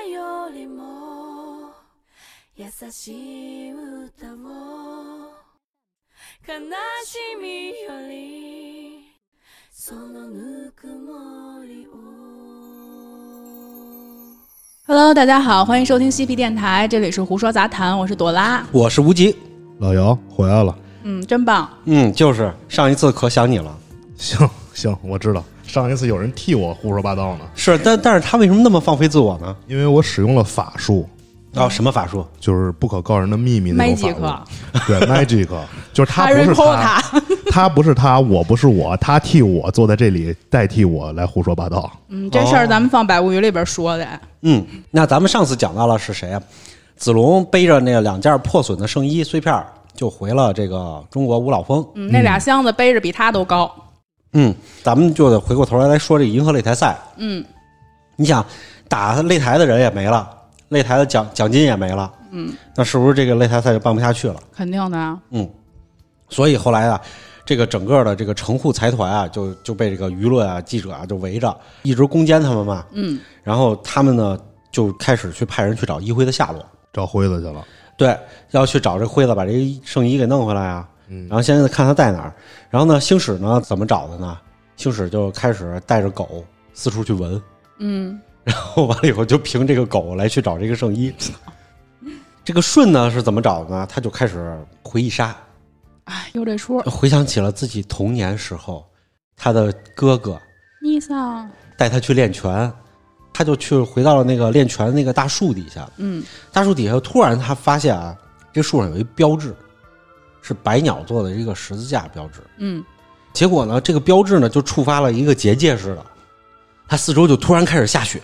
よりも優しい歌を悲しみよりそのぬくもりを Hello，大家好，欢迎收听嬉皮电台，这里是胡说杂谈，我是朵拉。我是无极，老姚回来了，嗯，真棒。嗯，就是上一次可想你了，行行，我知道 上一次有人替我胡说八道呢，是，但但是他为什么那么放飞自我呢？因为我使用了法术，啊，什么法术？就是不可告人的秘密那种 Magic 法术。对，magic，就是他不是他，他不是他，我不是我，他替我坐在这里代替我来胡说八道。嗯，这事儿咱们放百物语里边说的。嗯，那咱们上次讲到了是谁啊？子龙背着那两件破损的圣衣碎片，就回了这个中国五老峰。嗯，那俩箱子背着比他都高。嗯，咱们就得回过头来来说这个银河擂台赛。嗯，你想打擂台的人也没了，擂台的奖奖金也没了。嗯，那是不是这个擂台赛就办不下去了？肯定的啊。嗯，所以后来啊，这个整个的这个城户财团啊，就就被这个舆论啊、记者啊就围着，一直攻坚他们嘛。嗯，然后他们呢就开始去派人去找一辉的下落，找辉子去了，对，要去找这辉子把这个圣衣给弄回来啊。嗯然后现在看他在哪儿。然后呢，星矢呢怎么找的呢？星矢就开始带着狗四处去闻，嗯，然后完了以后就凭这个狗来去找这个圣衣。这个舜呢是怎么找的呢？他就开始回忆杀，哎，有这出。回想起了自己童年时候，他的哥哥尼桑。带他去练拳，他就去回到了那个练拳的那个大树底下。嗯大树底下突然他发现啊，这树上有一标志，是白鸟做的一个十字架标志。嗯结果呢，这个标志呢就触发了一个结界似的，它四周就突然开始下雪，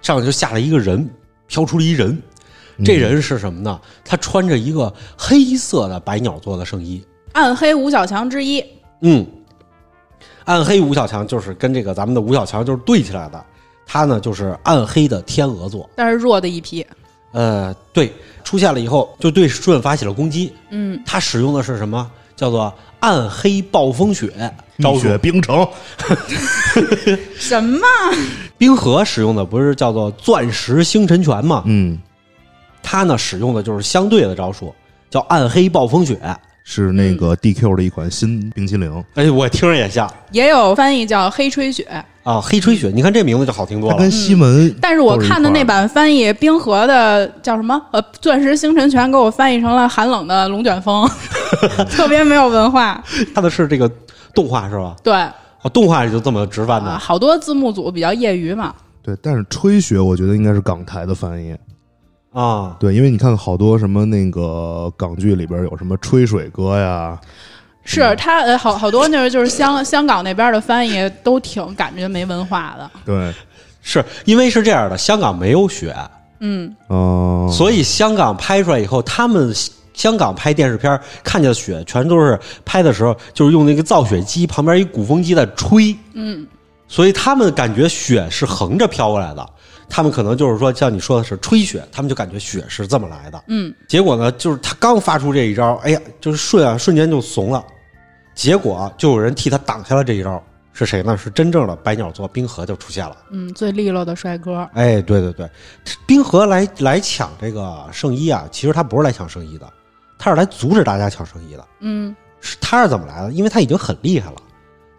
上面就下了一个人，飘出了一人。这人是什么呢？他穿着一个黑色的白鸟做的圣衣，暗黑五小强之一。嗯，暗黑吴小强就是跟这个咱们的吴小强就是对起来的，他呢就是暗黑的天鹅座，但是弱的一批。呃，对，出现了以后就对舜发起了攻击，嗯，他使用的是什么？叫做暗黑暴风雪招数蜜雪，冰城，什么？冰河使用的不是叫做钻石星辰拳吗？嗯，他呢使用的就是相对的招数，叫暗黑暴风雪。是那个 DQ 的一款新冰淇淋，哎，我听着也像也有翻译叫黑吹雪。啊，黑吹雪，你看这名字就好听多了它跟。西门，但是我看的那。版翻译冰河的叫什么？呃，钻石星辰全给我翻译成了寒冷的龙卷风，特别没有文化。看的是这个动画是吧？对哦，动画也就这么直翻的。啊，好多字幕组比较业余嘛。对，但是吹雪我觉得应该是港台的翻译，啊，对，因为你看好多什么那个港剧里边有什么吹水歌呀，是他呃，好好多就是就是香香港那边的翻译都挺感觉没文化的。对，是因为是这样的，香港没有雪，嗯，哦、所以香港拍出来以后，他们香港拍电视片看见雪，全都是拍的时候就是用那个造雪机旁边一鼓风机在吹，嗯，所以他们感觉雪是横着飘过来的。他们可能就是说，像你说的是吹雪，他们就感觉雪是这么来的。嗯，结果呢，就是他刚发出这一招，哎呀，就是瞬啊，瞬间就怂了。结果就有人替他挡下了这一招，是谁呢？是真正的百鸟座冰河就出现了。嗯，最利落的帅哥。哎，对对对，冰河来来抢这个圣衣啊，其实他不是来抢圣衣的，他是来阻止大家抢圣衣的。嗯是他是怎么来的？因为他已经很厉害了，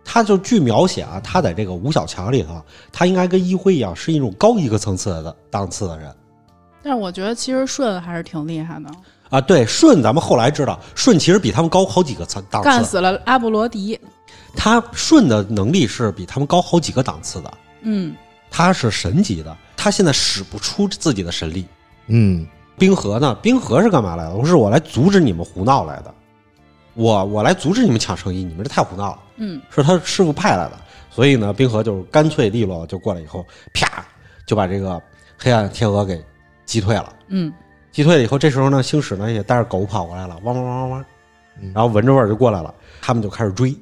他就据描写啊，他在这个五小强里头，他应该跟一辉一样，是一种高一个层次的档次的人但是我觉得其实舜还是挺厉害的，啊。对，舜咱们后来知道，舜其实比他们高好几个层档次，干死了阿波罗迪。他舜的能力是比他们高好几个档次的，嗯他是神级的，他现在使不出自己的神力。嗯，冰河呢？冰河是干嘛来的？我是我来阻止你们胡闹来的，我我来阻止你们抢圣衣，你们这太胡闹了。嗯是他师傅派来的，所以呢，冰河就干脆利落就过来以后，啪就把这个黑暗天鹅给击退了。嗯击退了以后，这时候呢，星矢呢也带着狗跑过来了，汪汪汪汪汪，嗯然后闻着味儿就过来了，他们就开始追，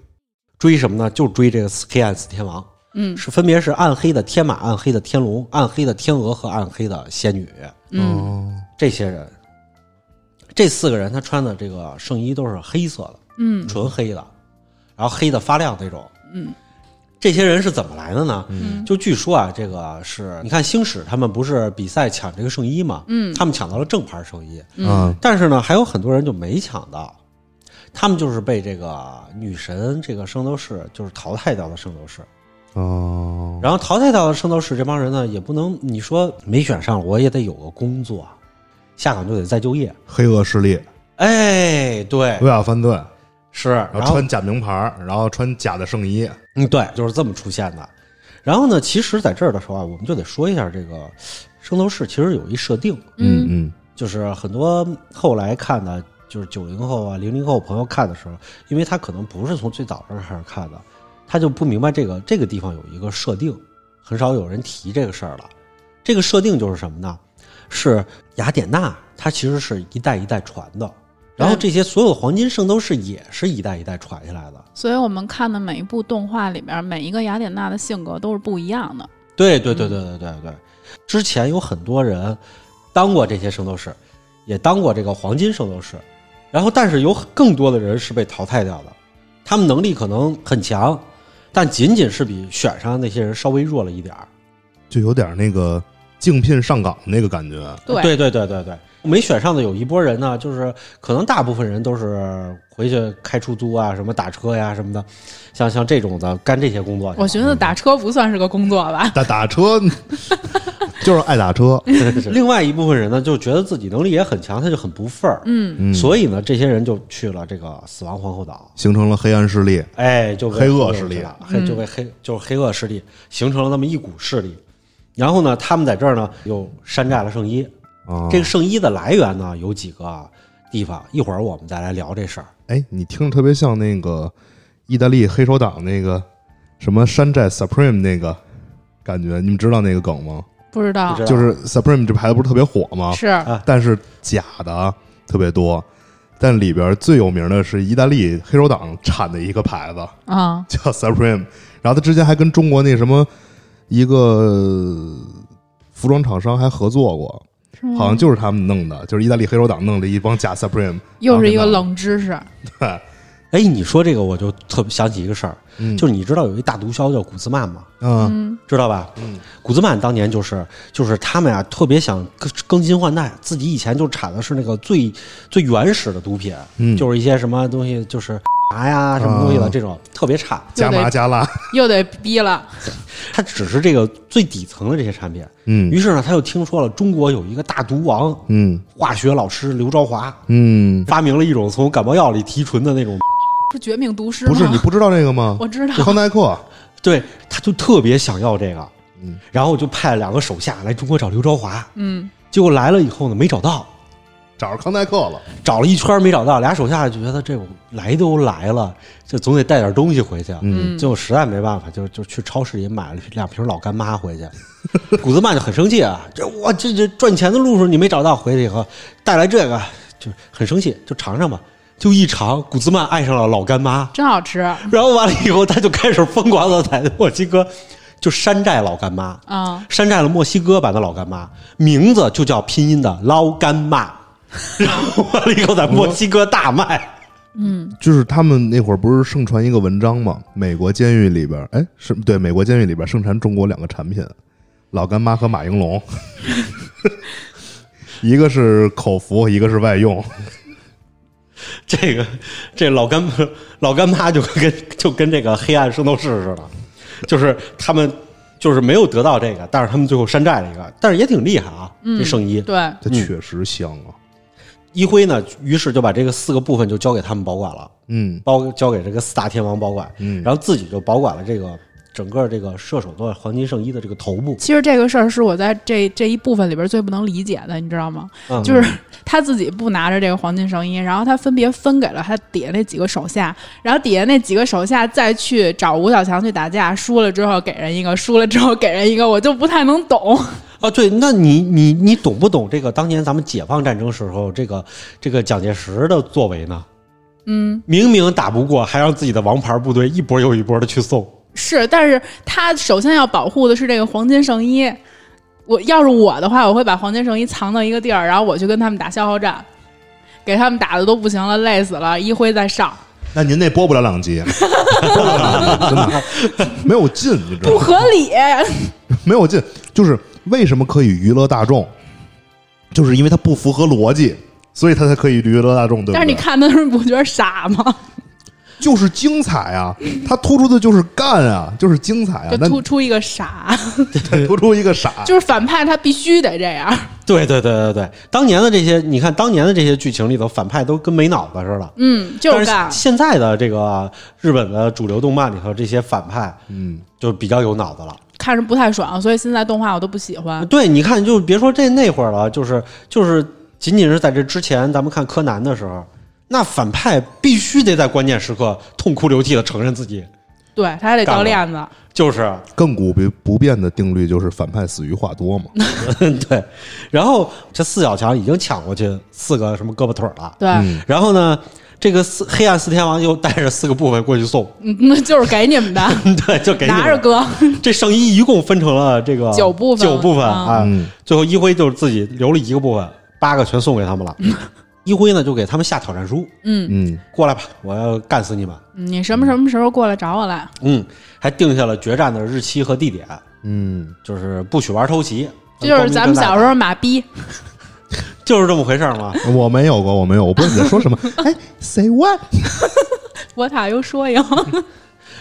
追什么呢？就追这个黑暗四天王，嗯是分别是暗黑的天马、暗黑的天龙、暗黑的天鹅和暗黑的仙女嗯哦，这些人。这四个人他穿的这个圣衣都是黑色的，嗯纯黑的，然后黑的发亮那种。嗯这些人是怎么来的呢？嗯。就据说啊，这个是你看星矢他们不是比赛抢这个圣衣嘛，嗯。他们抢到了正牌圣衣，嗯。但是呢，还有很多人就没抢到，他们就是被这个女神这个圣斗士就是淘汰掉了圣斗士。哦，然后淘汰掉的圣斗士这帮人呢，也不能你说没选上，我也得有个工作，下岗就得再就业。黑恶势力。哎，对，违法犯罪，是，然后穿假名牌，然后穿假的圣衣，嗯，对，就是这么出现的。然后呢，其实在这儿的时候啊，我们就得说一下这个圣斗士其实有一设定，嗯嗯就是很多后来看的，就是九零后啊、零零后朋友看的时候，因为他可能不是从最早这儿开始看的，他就不明白这个这个地方有一个设定，很少有人提这个事儿了。这个设定就是什么呢？是雅典娜，它其实是一代一代传的，然后这些所有的黄金圣斗士也是一代一代传下来的。所以我们看的每一部动画里边，每一个雅典娜的性格都是不一样的。对对对对对对对，之前有很多人当过这些圣斗士，也当过这个黄金圣斗士，然后但是有更多的人是被淘汰掉的，他们能力可能很强，但仅仅是比选上的那些人稍微弱了一点儿。就有点那个竞聘上岗那个感觉。对对对对对对，没选上的有一波人呢，就是可能大部分人都是回去开出租啊，什么打车呀什么的，像像这种的干这些工作。我寻思打车不算是个工作吧？打打车 就是爱打车，另外一部分人呢，就觉得自己能力也很强，他就很不忿儿。嗯，嗯，所以呢，这些人就去了这个死亡皇后岛，形成了黑暗势力。哎，就被黑恶势力了，黑就被黑就是黑恶势力形成了那么一股势力。然后呢，他们在这儿呢又山寨了圣衣。啊，这个圣衣的来源呢有几个地方，一会儿我们再来聊这事儿。哎，你听着特别像那个意大利黑手党那个什么山寨 Supreme 那个感觉，你们知道那个梗吗？不知道就是 Supreme 这牌子不是特别火吗？是但是假的特别多。但里边最有名的是意大利黑手党产的一个牌子，啊，叫 Supreme。然后他之前还跟中国那什么一个服装厂商还合作过，好像就是他们弄的，就是意大利黑手党弄的一帮假 Supreme。又是一个冷知识。对，哎，你说这个我就特别想起一个事儿，嗯，就是你知道有一大毒枭叫古兹曼吗？嗯嗯知道吧？嗯，古兹曼当年就是就是他们呀，特别想更更新换代，自己以前就产的是那个最最原始的毒品，嗯就是一些什么东西，就是麻呀什么东西的啊这种、特别差。加麻加辣，又得逼了。他只是这个最底层的这些产品。嗯于是呢，他又听说了中国有一个大毒王，嗯化学老师刘朝华嗯，发明了一种从感冒药里提纯的那种，是绝命毒师吗？不是你不知道这个吗？我知道。康奈克，对，他就特别想要这个，嗯，然后就派了两个手下来中国找刘朝华，嗯，结果来了以后呢，没找到。找着康奈克了，找了一圈没找到，俩手下就觉得这我来都来了，就总得带点东西回去。嗯最后实在没办法，就就去超市里买了两瓶老干妈回去。古兹曼就很生气啊，这我这这赚钱的路数你没找到，回去以后带来这个就很生气，就尝尝吧。就一尝，古兹曼爱上了老干妈，真好吃 然后完了以后，他就开始疯狂的在墨西哥就山寨老干妈，啊！山寨了墨西哥版的老干妈，名字就叫拼音的捞干妈，然后完了以后在墨西哥大卖。嗯，就是他们那会儿不是盛传一个文章吗？美国监狱里边，哎，是对，美国监狱里边盛产中国两个产品，老干妈和马应龙，一个是口服，一个是外用。这个这老干老干妈就跟就跟这个黑暗圣斗士似的，就是他们就是没有得到这个，但是他们最后山寨了一个，但是也挺厉害啊，这圣衣。对，它确实香啊，一辉呢，于是就把这个四个部分就交给他们保管了，嗯包交给这个四大天王保管，嗯，然后自己就保管了这个整个这个射手座黄金圣衣的这个头部，其实这个事儿是我在这这一部分里边最不能理解的，你知道吗？嗯就是他自己不拿着这个黄金圣衣，然后他分别分给了他底下那几个手下，然后底下那几个手下再去找吴小强去打架，输了之后给人一个，输了之后给人一个，我就不太能懂。啊，对，那你你你懂不懂这个当年咱们解放战争时候这个这个蒋介石的作为呢？嗯，明明打不过，还让自己的王牌部队一波又一波的去送。是，但是他首先要保护的是这个黄金圣衣。我要是我的话，我会把黄金圣衣藏到一个地儿，然后我去跟他们打消耗战，给他们打的都不行了，累死了，一辉再上。那您那播不了两集，播不了两集，真的没有劲，你知道吗？不合理。没有劲，就是为什么可以娱乐大众，就是因为它不符合逻辑，所以它才可以娱乐大众，对不对？但是你看的时候，你不觉得傻吗？就是精彩啊，它突出的就是干啊，就是精彩啊就，突出一个傻，对 突出一个傻，就是反派他必须得这样。对对对对对，当年的这些，你看当年的这些剧情里头，反派都跟没脑子似的。嗯，就但是是干。现在的这个日本的主流动漫里头，这些反派嗯，就比较有脑子了。看着不太爽，所以现在动画我都不喜欢。对，你看，就别说这那会儿了，就是就是，仅仅是在这之前，咱们看柯南的时候，那反派必须得在关键时刻痛哭流涕的承认自己对他还得掉链子。就是亘古不不变的定律就是反派死于话多嘛。对，然后这四小强已经抢过去四个什么胳膊腿儿了，对，嗯然后呢，这个四黑暗四天王又带着四个部分过去送，嗯，那就是给你们的，对，就给你们。拿着哥。这圣衣一共分成了这个九部分。九部分嗯。啊，嗯。最后一辉就是自己留了一个部分，八个全送给他们了。一辉呢就给他们下挑战书，嗯，嗯，过来吧，我要干死你们。你什么什么时候过来找我来？嗯，还定下了决战的日期和地点，嗯，就是不许玩偷袭。这就是咱们小时候马逼，就是这么回事儿嘛。我没有过，我没有，我不知道你在说什么。哎，say what？我塔又说呀，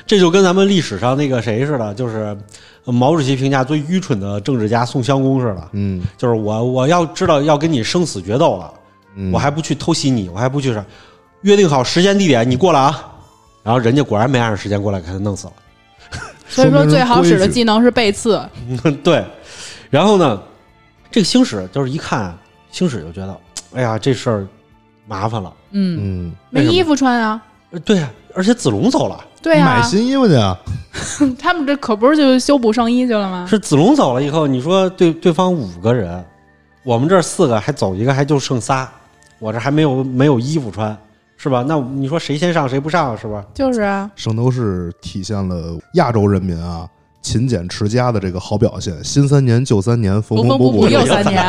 这就跟咱们历史上那个谁似的，就是呃毛主席评价最愚蠢的政治家宋襄公似的，嗯，就是我我要知道要跟你生死决斗了，嗯我还不去偷袭你，我还不去啥，约定好时间地点，你过来啊。然后人家果然没按着时间过来，给他弄死了。所以说最好使的技能是背刺。对，然后呢，这个星矢就是一看星矢就觉得，哎呀，这事儿麻烦了。嗯，嗯，没衣服穿啊。呃对呀，而且子龙走了，对呀、买新衣服去啊。他们这可不是就修补圣衣去了吗？是子龙走了以后，你说对对方五个人，我们这儿四个还走一个，还就剩仨，我这还没有没有衣服穿，是吧？那你说谁先上谁不上，是吧？就是啊，圣斗士体现了亚洲人民啊勤俭持家的这个好表现。新三年、旧三年，缝缝补补补又三年。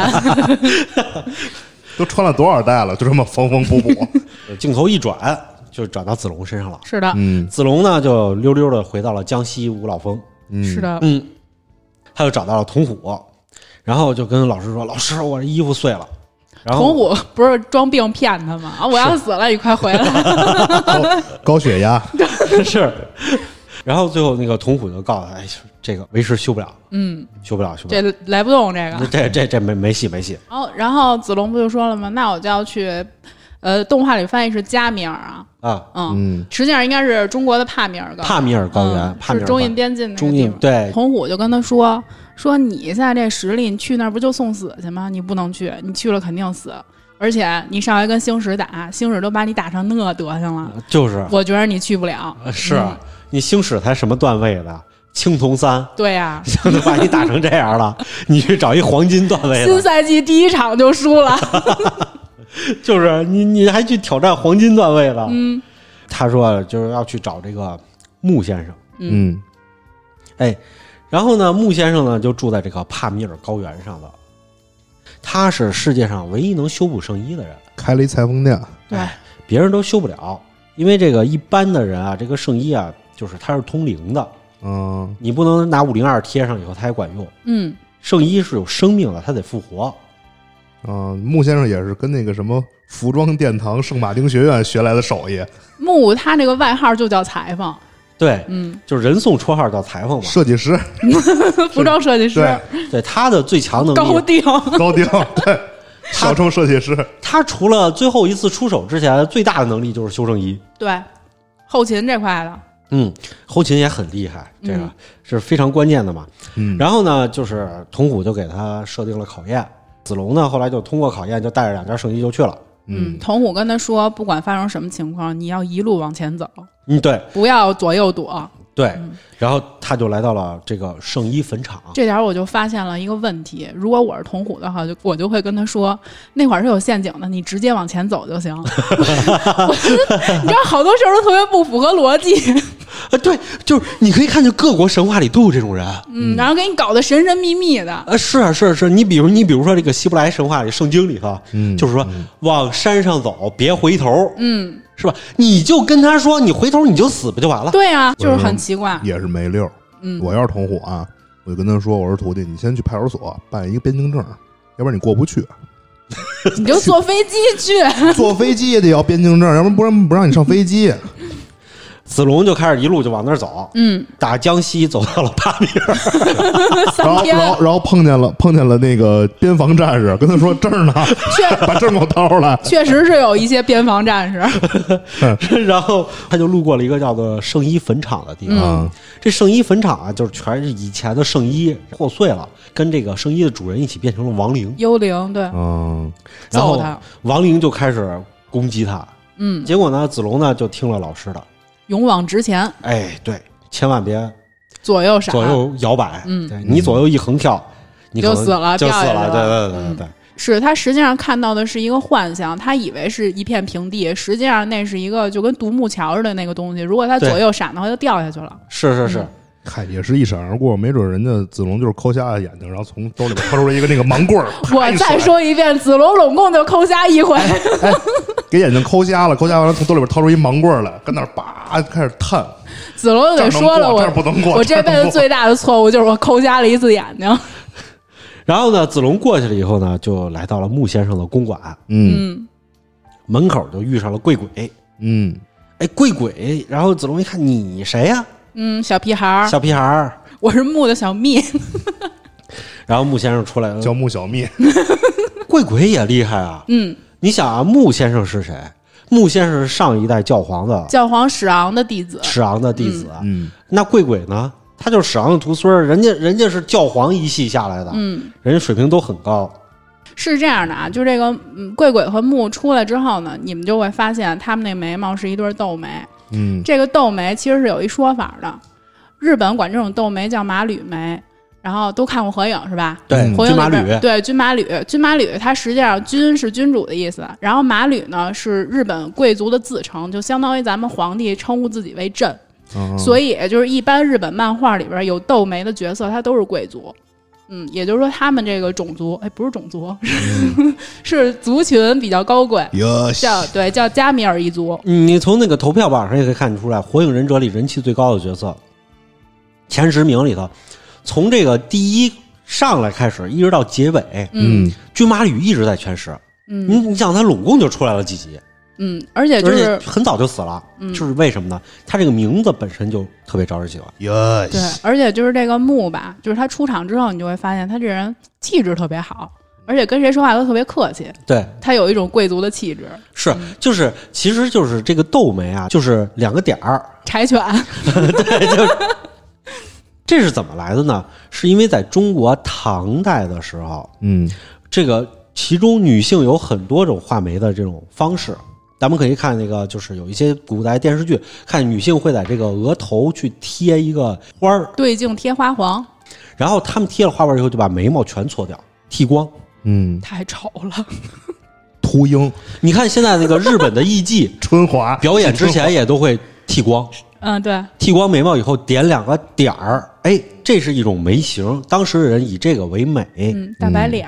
都穿了多少代了，就这么缝缝补补。呃镜头一转，就转到子龙身上了。是的，嗯子龙呢，就溜溜的回到了江西五老峰，嗯，是，的，嗯，他就找到了童虎，然后就跟老师说：“老师，我这衣服碎了。”然后童虎不是装病骗他吗？啊，我要死了，你快回来！高高血压，是，然后最后那个童虎就告诉他：“哎，这个为师修不了，嗯，修不了，修不了。这来不动这个。这这这没没戏没戏。然后，然后子龙不就说了吗？那我就要去，呃，动画里翻译是加米尔啊，啊，嗯，嗯实际上应该是中国的帕米尔高原帕米尔高原，嗯帕米尔中印边境那个中地方。印对童虎就跟他说说你现在这实力，你去那儿不就送死去吗？你不能去，你去了肯定死。而且你上回跟星矢打，星矢都把你打成那德行了，就是我觉得你去不了。呃是嗯你星矢才什么段位的，青铜三，对呀、都把你打成这样了，你去找一黄金段位的，新赛季第一场就输了。就是你你还去挑战黄金段位了。嗯。他说就是要去找这个穆先生，嗯。哎，然后呢，穆先生呢就住在这个帕米尔高原上了，他是世界上唯一能修补圣衣的人，开了一裁缝店，对，别人都修不了，因为这个一般的人啊，这个圣衣啊，就是它是通灵的，嗯。你不能拿五零二贴上以后它还管用。嗯，圣衣是有生命的，它得复活。嗯，穆先生也是跟那个什么服装殿堂圣马丁学院学来的手艺，木他那个外号就叫裁缝，对，嗯，就是人送绰号叫裁缝嘛。设计师，服装设计师。对，对他的最强能力，高定，高定，对，小众设计师，他除了最后一次出手之前，最大的能力就是修正衣。对，后勤这块的，嗯，后勤也很厉害，这个嗯是非常关键的嘛。嗯，然后呢，就是童虎就给他设定了考验，子龙呢后来就通过考验，就带着两件圣衣就去了。嗯，童虎跟他说，不管发生什么情况，你要一路往前走，嗯，对不要左右躲。对。嗯然后他就来到了这个圣衣坟场。这点我就发现了一个问题，如果我是童虎的话，就我就会跟他说，那会儿是有陷阱的，你直接往前走就行。我觉得你知道，好多事儿都特别不符合逻辑。啊，对，就是你可以看见各国神话里都有这种人。嗯，然后给你搞得神神秘秘的，啊，是啊，是啊，是啊，你比如你比如说这个希伯来神话里、圣经里头，嗯就是说往山上走，别回头，嗯，是吧？你就跟他说，你回头你就死不就完了？对啊，就是很奇怪，也是没溜。嗯我要是同伙啊，我就跟他说：“我说徒弟，你先去派出所办一个边境证，要不然你过不去。你就坐飞机去，坐飞机也得要边境证，要不然不让不让你上飞机。子龙就开始一路就往那儿走，嗯，打江西走到了巴米尔，然三天后然后然后碰见了碰见了那个边防战士，跟他说证儿呢，确把证给我掏出来。确实是有一些边防战士，然后他就路过了一个叫做圣衣坟场的地方。嗯这圣衣坟场啊，就是全是以前的圣衣破碎了，跟这个圣衣的主人一起变成了亡灵。幽灵对，嗯然后他，亡灵就开始攻击他。嗯，结果呢，子龙呢就听了老师的，勇往直前，哎，对，千万别左右闪，左右摇摆，嗯。对你左右一横跳，你就死了就死了对对对对对。是他实际上看到的是一个幻象，他以为是一片平地，实际上那是一个就跟独木桥似的那个东西。如果他左右闪的话，就掉下去了。是是是，嗨，也是一闪而过，没准人家子龙就是抠瞎了眼睛，然后从兜里边掏出来一个那个盲棍儿，我再说一遍，子龙拢共就抠瞎一回。给眼睛抠瞎了，抠瞎完了从兜里边掏出一盲棍儿来，跟那儿叭开始探，子龙就得说了，我这不能过我这辈子最大的错误就是我抠瞎了一次眼睛。然后呢，子龙过去了以后呢，就来到了穆先生的公馆，嗯嗯，门口就遇上了贵鬼。嗯哎，贵鬼！然后子龙一看，你谁呀、嗯，小屁孩儿，小屁孩儿。我是木的小蜜。然后穆先生出来了，叫穆小蜜，贵鬼也厉害啊！嗯，你想啊，穆先生是谁？穆先生是上一代教皇的教皇史昂的弟子。史昂的弟子，嗯那贵鬼呢？他就是史昂的徒孙儿，人家人家是教皇一系下来的，嗯，人家水平都很高。是这样的啊，就这个嗯，贵鬼和木出来之后呢，你们就会发现他们那眉毛是一对斗眉。嗯这个斗眉其实是有一说法的，日本管这种斗眉叫马吕眉。然后都看过合影是吧？对，嗯火影军马里边吕，对军马吕，军马吕它实际上军是君主的意思，然后马吕呢是日本贵族的自称，就相当于咱们皇帝称呼自己为朕。嗯，所以就是一般日本漫画里边有斗眉的角色，他都是贵族。嗯，也就是说他们这个种族，哎，不是种族，是 族群比较高贵，哟叫对叫加米尔一族。嗯你从那个投票榜上也可以看出来，《火影忍者》里人气最高的角色，前十名里头，从这个第一上来开始，一直到结尾，嗯嗯军马吕一直在前十。你嗯你想，他拢共就出来了几集，嗯，而且就是很早就死了，嗯就是为什么呢？他这个名字本身就特别招人喜欢。哟对，而且就是这个木吧，就是他出场之后，你就会发现他这人气质特别好，而且跟谁说话都特别客气，对，他有一种贵族的气质。是，就是，其实就是这个斗眉啊，就是两个点儿，柴犬，对，就是这是怎么来的呢？是因为在中国唐代的时候，嗯这个其中女性有很多种画眉的这种方式。咱们可以看那个，就是有一些古代电视剧，看女性会在这个额头去贴一个花儿，对镜贴花黄，然后她们贴了花纹以后，就把眉毛全搓掉，剃光。嗯，太丑了。秃鹰、你看现在那个日本的艺伎 春华表演之前也都会剃光，嗯，对，剃光眉毛以后点两个点儿，哎，这是一种眉形。当时的人以这个为美。嗯，大白脸。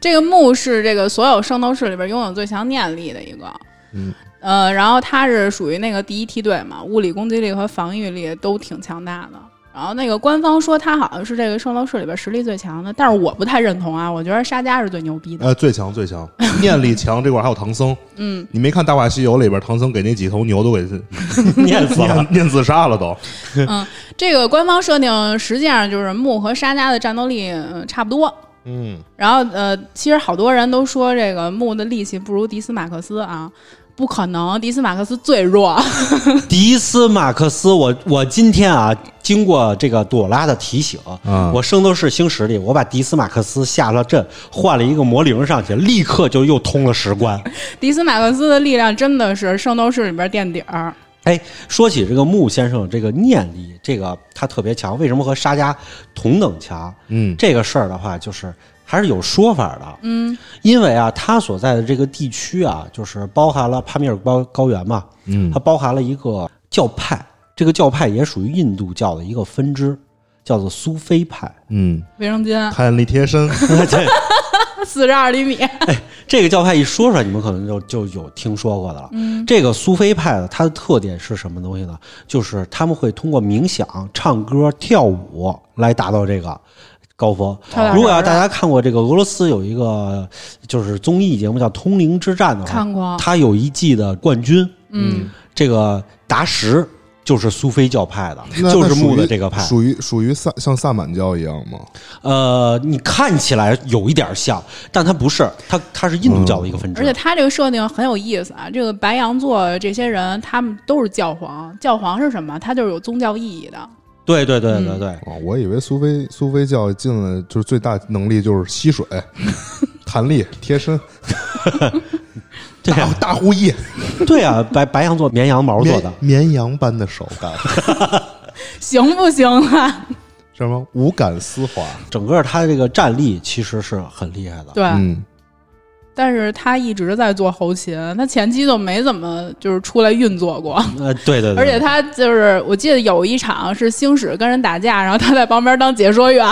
这个木是这个所有圣斗士里边拥有最强念力的一个。嗯。呃，然后他是属于那个第一梯队嘛，物理攻击力和防御力都挺强大的。然后那个官方说他好像是这个圣斗士里边实力最强的，但是我不太认同啊，我觉得沙加是最牛逼的。呃，最强最强，念力强这块还有唐僧。嗯，你没看《大话西游》里边唐僧给那几头牛都给 念死了念念自杀了都。嗯，这个官方设定实际上就是木和沙加的战斗力、嗯、差不多。嗯然后呃，其实好多人都说这个木的力气不如迪斯马克思啊，不可能，迪斯马克思最弱。迪斯马克思，我我今天啊，经过这个朵拉的提醒，啊我圣斗士星矢里，我把迪斯马克思下了阵，换了一个魔灵上去，立刻就又通了十关。迪斯马克思的力量真的是圣斗士里边垫底儿。哎，说起这个穆先生这个念力，这个他特别强，为什么和沙家同等强？嗯这个事儿的话，就是还是有说法的。嗯因为啊，他所在的这个地区啊，就是包含了帕米尔高高原嘛，嗯它包含了一个教派，这个教派也属于印度教的一个分支，叫做苏菲派。嗯，卫生间太阳力贴身，对，四十二厘米，这个教派一说出来，你们可能就就有听说过的了。嗯这个苏菲派的它的特点是什么东西呢？就是他们会通过冥想、唱歌、跳舞来达到这个高峰。如果要大家看过这个俄罗斯有一个就是综艺节目叫《通灵之战》的话，看过，他有一季的冠军，嗯，这个达什就是苏菲教派的，就是木的这个派。属于属于萨像萨满教一样吗？呃，你看起来有一点像，但它不是，它它是印度教的一个分支。而且它这个设定很有意思啊，这个白羊座这些人，他们都是教皇，教皇是什么？他就是有宗教意义的，对对对对对，哦，我以为苏菲苏菲教进了就是最大能力就是吸水、弹力、贴身、大对啊大护翼、对啊，白白羊座绵羊毛做的绵，绵羊般的手感，行不行啊？什么无感丝滑？整个他这个战力其实是很厉害的。对，嗯，但是他一直在做后勤，他前期就没怎么就是出来运作过。呃，对对对，而且他就是，我记得有一场是星矢跟人打架，然后他在旁边当解说员。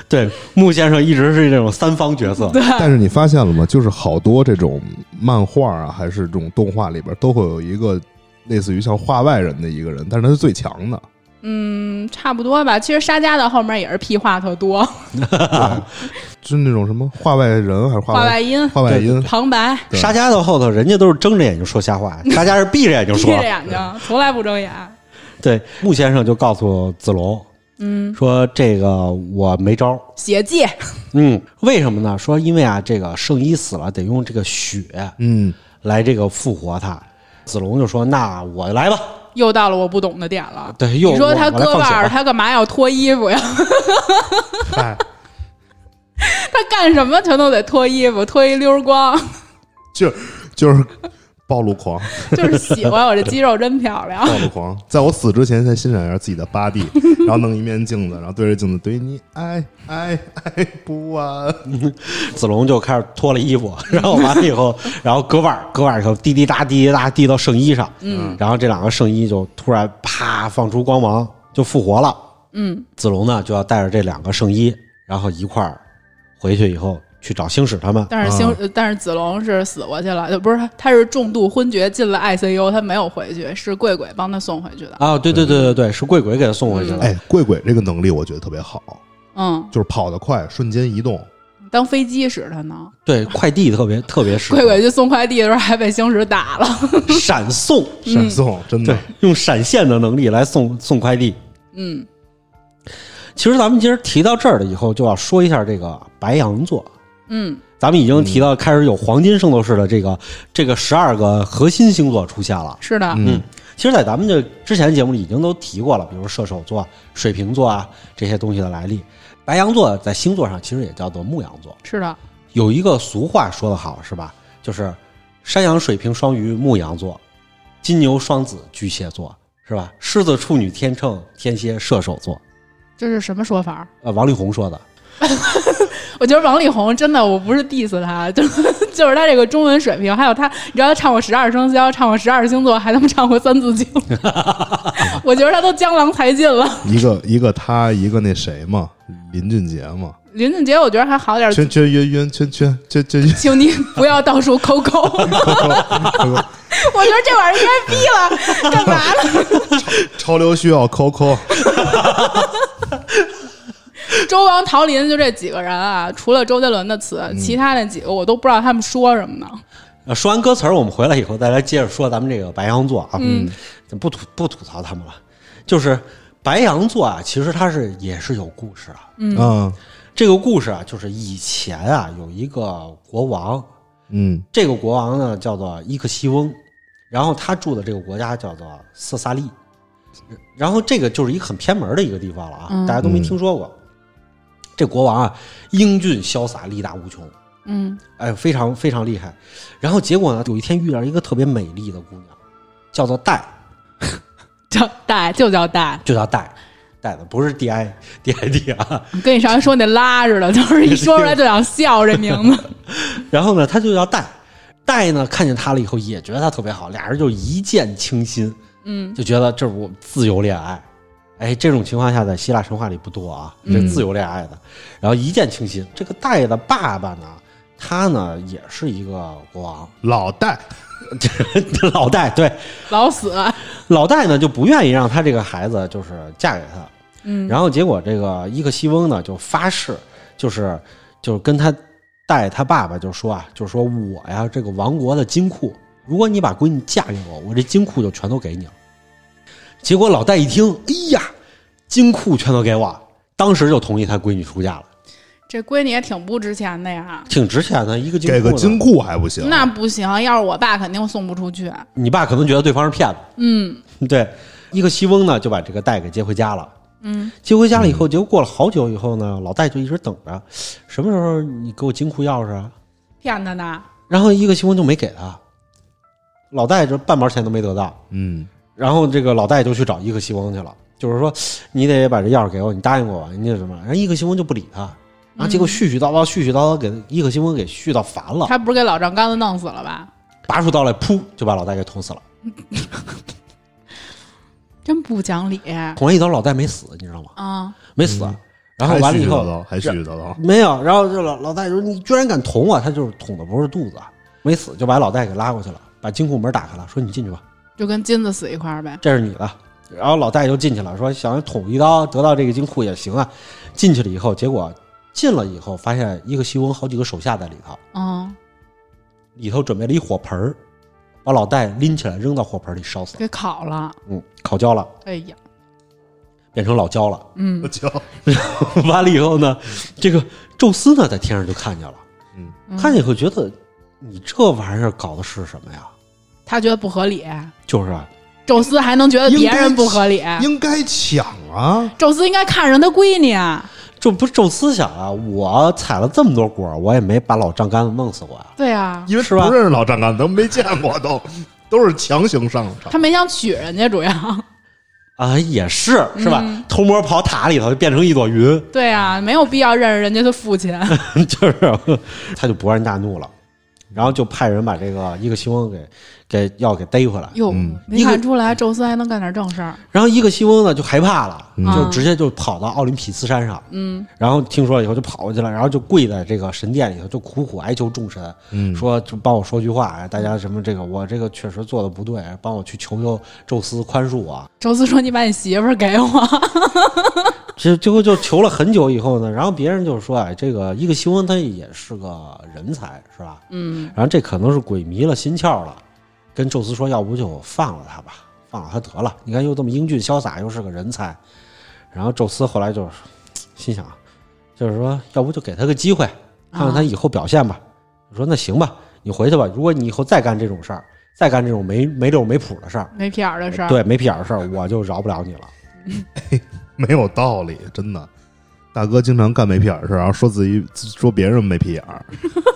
对木先生一直是这种三方角色。对，但是你发现了吗？就是好多这种漫画啊，还是这种动画里边，都会有一个类似于像画外人的一个人，但是他是最强的。嗯，差不多吧。其实沙加的后面也是屁话特多，就 是那种什么画外人还是画话外音、画外音，旁白、沙家的后头，人家都是睁着眼睛说瞎话，沙家是闭着眼睛说闭着。眼睛，从来不睁眼。对，木先生就告诉子龙嗯，说：“这个我没招儿。血祭，嗯，为什么呢？说因为啊，这个圣衣死了，得用这个血嗯，来这个复活他。子龙就说：“那我来吧。又到了我不懂的点了”。对，又你说他割腕他干嘛要脱衣服呀？嗨，他干什么全都得脱衣服，脱一溜光，就就是暴露狂，就是喜欢我这肌肉真漂亮。暴露狂，在我死之前先欣赏一下自己的 body，然后弄一面镜子，然后对着镜子对你爱爱爱不完。子龙就开始脱了衣服，然后完了以后，然后割腕儿，割腕儿以后滴滴答滴滴答滴到圣衣上，嗯，然后这两个圣衣就突然啪放出光芒，就复活了。嗯，子龙呢就要带着这两个圣衣，然后一块儿回去以后去找星矢他们。但是星，呃但是子龙是死过去了，呃不是他，他是重度昏厥进了 ICU，他没有回去，是贵鬼帮他送回去的。啊，对对对对对，是贵鬼给他送回去了。哎，贵鬼这个能力我觉得特别好，嗯，就是跑得快，瞬间移动。当飞机使他呢。对，快递特别特别适合贵贵去送快递的时候还被星矢打了。闪送，闪送，真的对，用闪现的能力来送送快递。嗯其实咱们今儿提到这儿了以后，就要说一下这个白羊座。嗯咱们已经提到开始有黄金圣斗士的这个这个十二个核心星座出现了。是的，嗯，其实，在咱们的之前节目里已经都提过了，比如射手座、水瓶座啊这些东西的来历。白羊座在星座上其实也叫做牧羊座。是的，有一个俗话说得好，是吧？就是山羊、水瓶、双鱼、牧羊座，金牛、双子、巨蟹座，是吧？狮子、处女、天秤、天蝎、射手座。这是什么说法？呃，王力宏说的。我觉得王力宏真的，我不是 diss 他，就就是他这个中文水平，还有他，你知道他唱过十二生肖，唱过十二星座，还他妈唱过三字经，我觉得他都江郎才尽了。一个一个他，一个那谁嘛，林俊杰嘛，林俊杰我觉得还好点儿，圈圈圆圆圈圈圈圈圈。请你不要到处抠抠。我觉得这玩意儿应该逼了，干嘛呢？潮流需要 Coco，周王桃林就这几个人啊，除了周杰伦的词，其他那几个我都不知道他们说什么呢。呃，说完歌词儿，我们回来以后再来接着说咱们这个白羊座啊，嗯，不吐不吐槽他们了，就是白羊座啊，其实它是也是有故事啊。嗯这个故事啊，就是以前啊有一个国王，嗯这个国王呢叫做伊克西翁，然后他住的这个国家叫做色萨利，然后这个就是一个很偏门的一个地方了啊，嗯大家都没听说过。这国王啊，英俊潇洒，力大无穷，嗯哎，非常非常厉害。然后结果呢，有一天遇到一个特别美丽的姑娘，叫做戴，叫戴就叫戴，就叫戴，戴的不是 D I D I D 啊。跟你上回说那拉似的，就是一说出来就想笑 这名字。然后呢，他就叫戴，戴呢看见他了以后也觉得他特别好，俩人就一见倾心，嗯就觉得这是我自由恋爱。哎，这种情况下在希腊神话里不多啊，这自由恋爱的。然后一见倾心，这个戴的爸爸呢，他呢也是一个国王，老戴，老戴对老死，老戴呢就不愿意让他这个孩子就是嫁给他，嗯，然后结果这个伊克西翁呢就发誓，就是就是跟他带他爸爸就说啊，就是说我呀这个王国的金库，如果你把闺女嫁给我，我这金库就全都给你了。结果老戴一听，哎呀，金库全都给我，当时就同意他闺女出嫁了，这闺女也挺不值钱的呀。挺值钱的一个金库。给个金库还不行？那不行，要是我爸肯定送不出去。你爸可能觉得对方是骗子，嗯对，一个西翁呢就把这个戴给接回家了。嗯，接回家了以后，结果过了好久以后呢，老戴就一直等着，什么时候你给我金库钥匙啊？骗他呢。然后一个西翁就没给他，老戴这半毛钱都没得到。嗯，然后这个老戴就去找伊克西翁去了，就是说你得把这钥匙给我，你答应过我，你什么？然后伊克西翁就不理他，然后结果絮絮叨叨，絮絮叨叨给伊克西翁给絮到烦了，他不是给老丈杆子弄死了吧？拔出刀来，噗就把老戴给捅死了。真不讲理捅完一刀，老戴没死，你知道吗？啊！没死。然后完了以后，嗯还絮絮叨叨，没有，然后这老老戴说：“你居然敢捅我！”他就是捅的不是肚子，没死，就把老戴给拉过去了，把金库门打开了，说：“你进去吧，就跟金子死一块儿呗。这是你的。”然后老戴就进去了，说：“想捅一刀得到这个金库也行啊。”进去了以后，结果进了以后，发现一个西翁好几个手下在里头，嗯，里头准备了一火盆儿，把老戴拎起来扔到火盆里烧死了，给烤了。嗯，烤焦了，哎呀，变成老焦了。嗯我，操，完了以后呢，这个宙斯呢在天上就看见了，嗯看见以后觉得你这玩意儿搞的是什么呀？他觉得不合理，就是啊，宙斯还能觉得别人不合理？应该抢啊！宙斯应该看上他闺女啊。这不是宙斯想啊，我采了这么多果，我也没把老丈杆子弄死过呀。对啊，因为是吧不认识老丈杆子，都没见过，都 都是强行上场他。没想娶人家，主要啊，也是是吧？嗯偷摸跑塔里头就变成一朵云，对啊，没有必要认识人家的父亲。就是他就勃然大怒了，然后就派人把这个伊克西翁给给要给逮回来。哟嗯，没看出来宙斯还能干点正事儿。然后伊克西翁呢就害怕了，嗯就直接就跑到奥林匹斯山上，嗯，然后听说了以后就跑过去了，然后就跪在这个神殿里头，就苦苦哀求众神，嗯，说就帮我说句话，哎，大家什么这个我这个确实做的不对，帮我去求求宙斯宽恕我。宙斯说：“你把你媳妇儿给我。这最后就求了很久以后呢，然后别人就说，哎，这个伊克西翁他也是个人才，是吧？”嗯，然后这可能是鬼迷了心窍了，跟宙斯说，要不就放了他吧，放了他得了。你看又这么英俊潇洒，又是个人才。然后宙斯后来就是心想，就是说，要不就给他个机会，看看他以后表现吧。我说那行吧，你回去吧。如果你以后再干这种事儿，再干这种没没溜没谱的事儿，没屁眼儿的事儿。对没屁眼儿的事儿，我就饶不了你了。没有道理，真的。大哥经常干没屁眼儿事儿，然后说自己说别人没屁眼儿，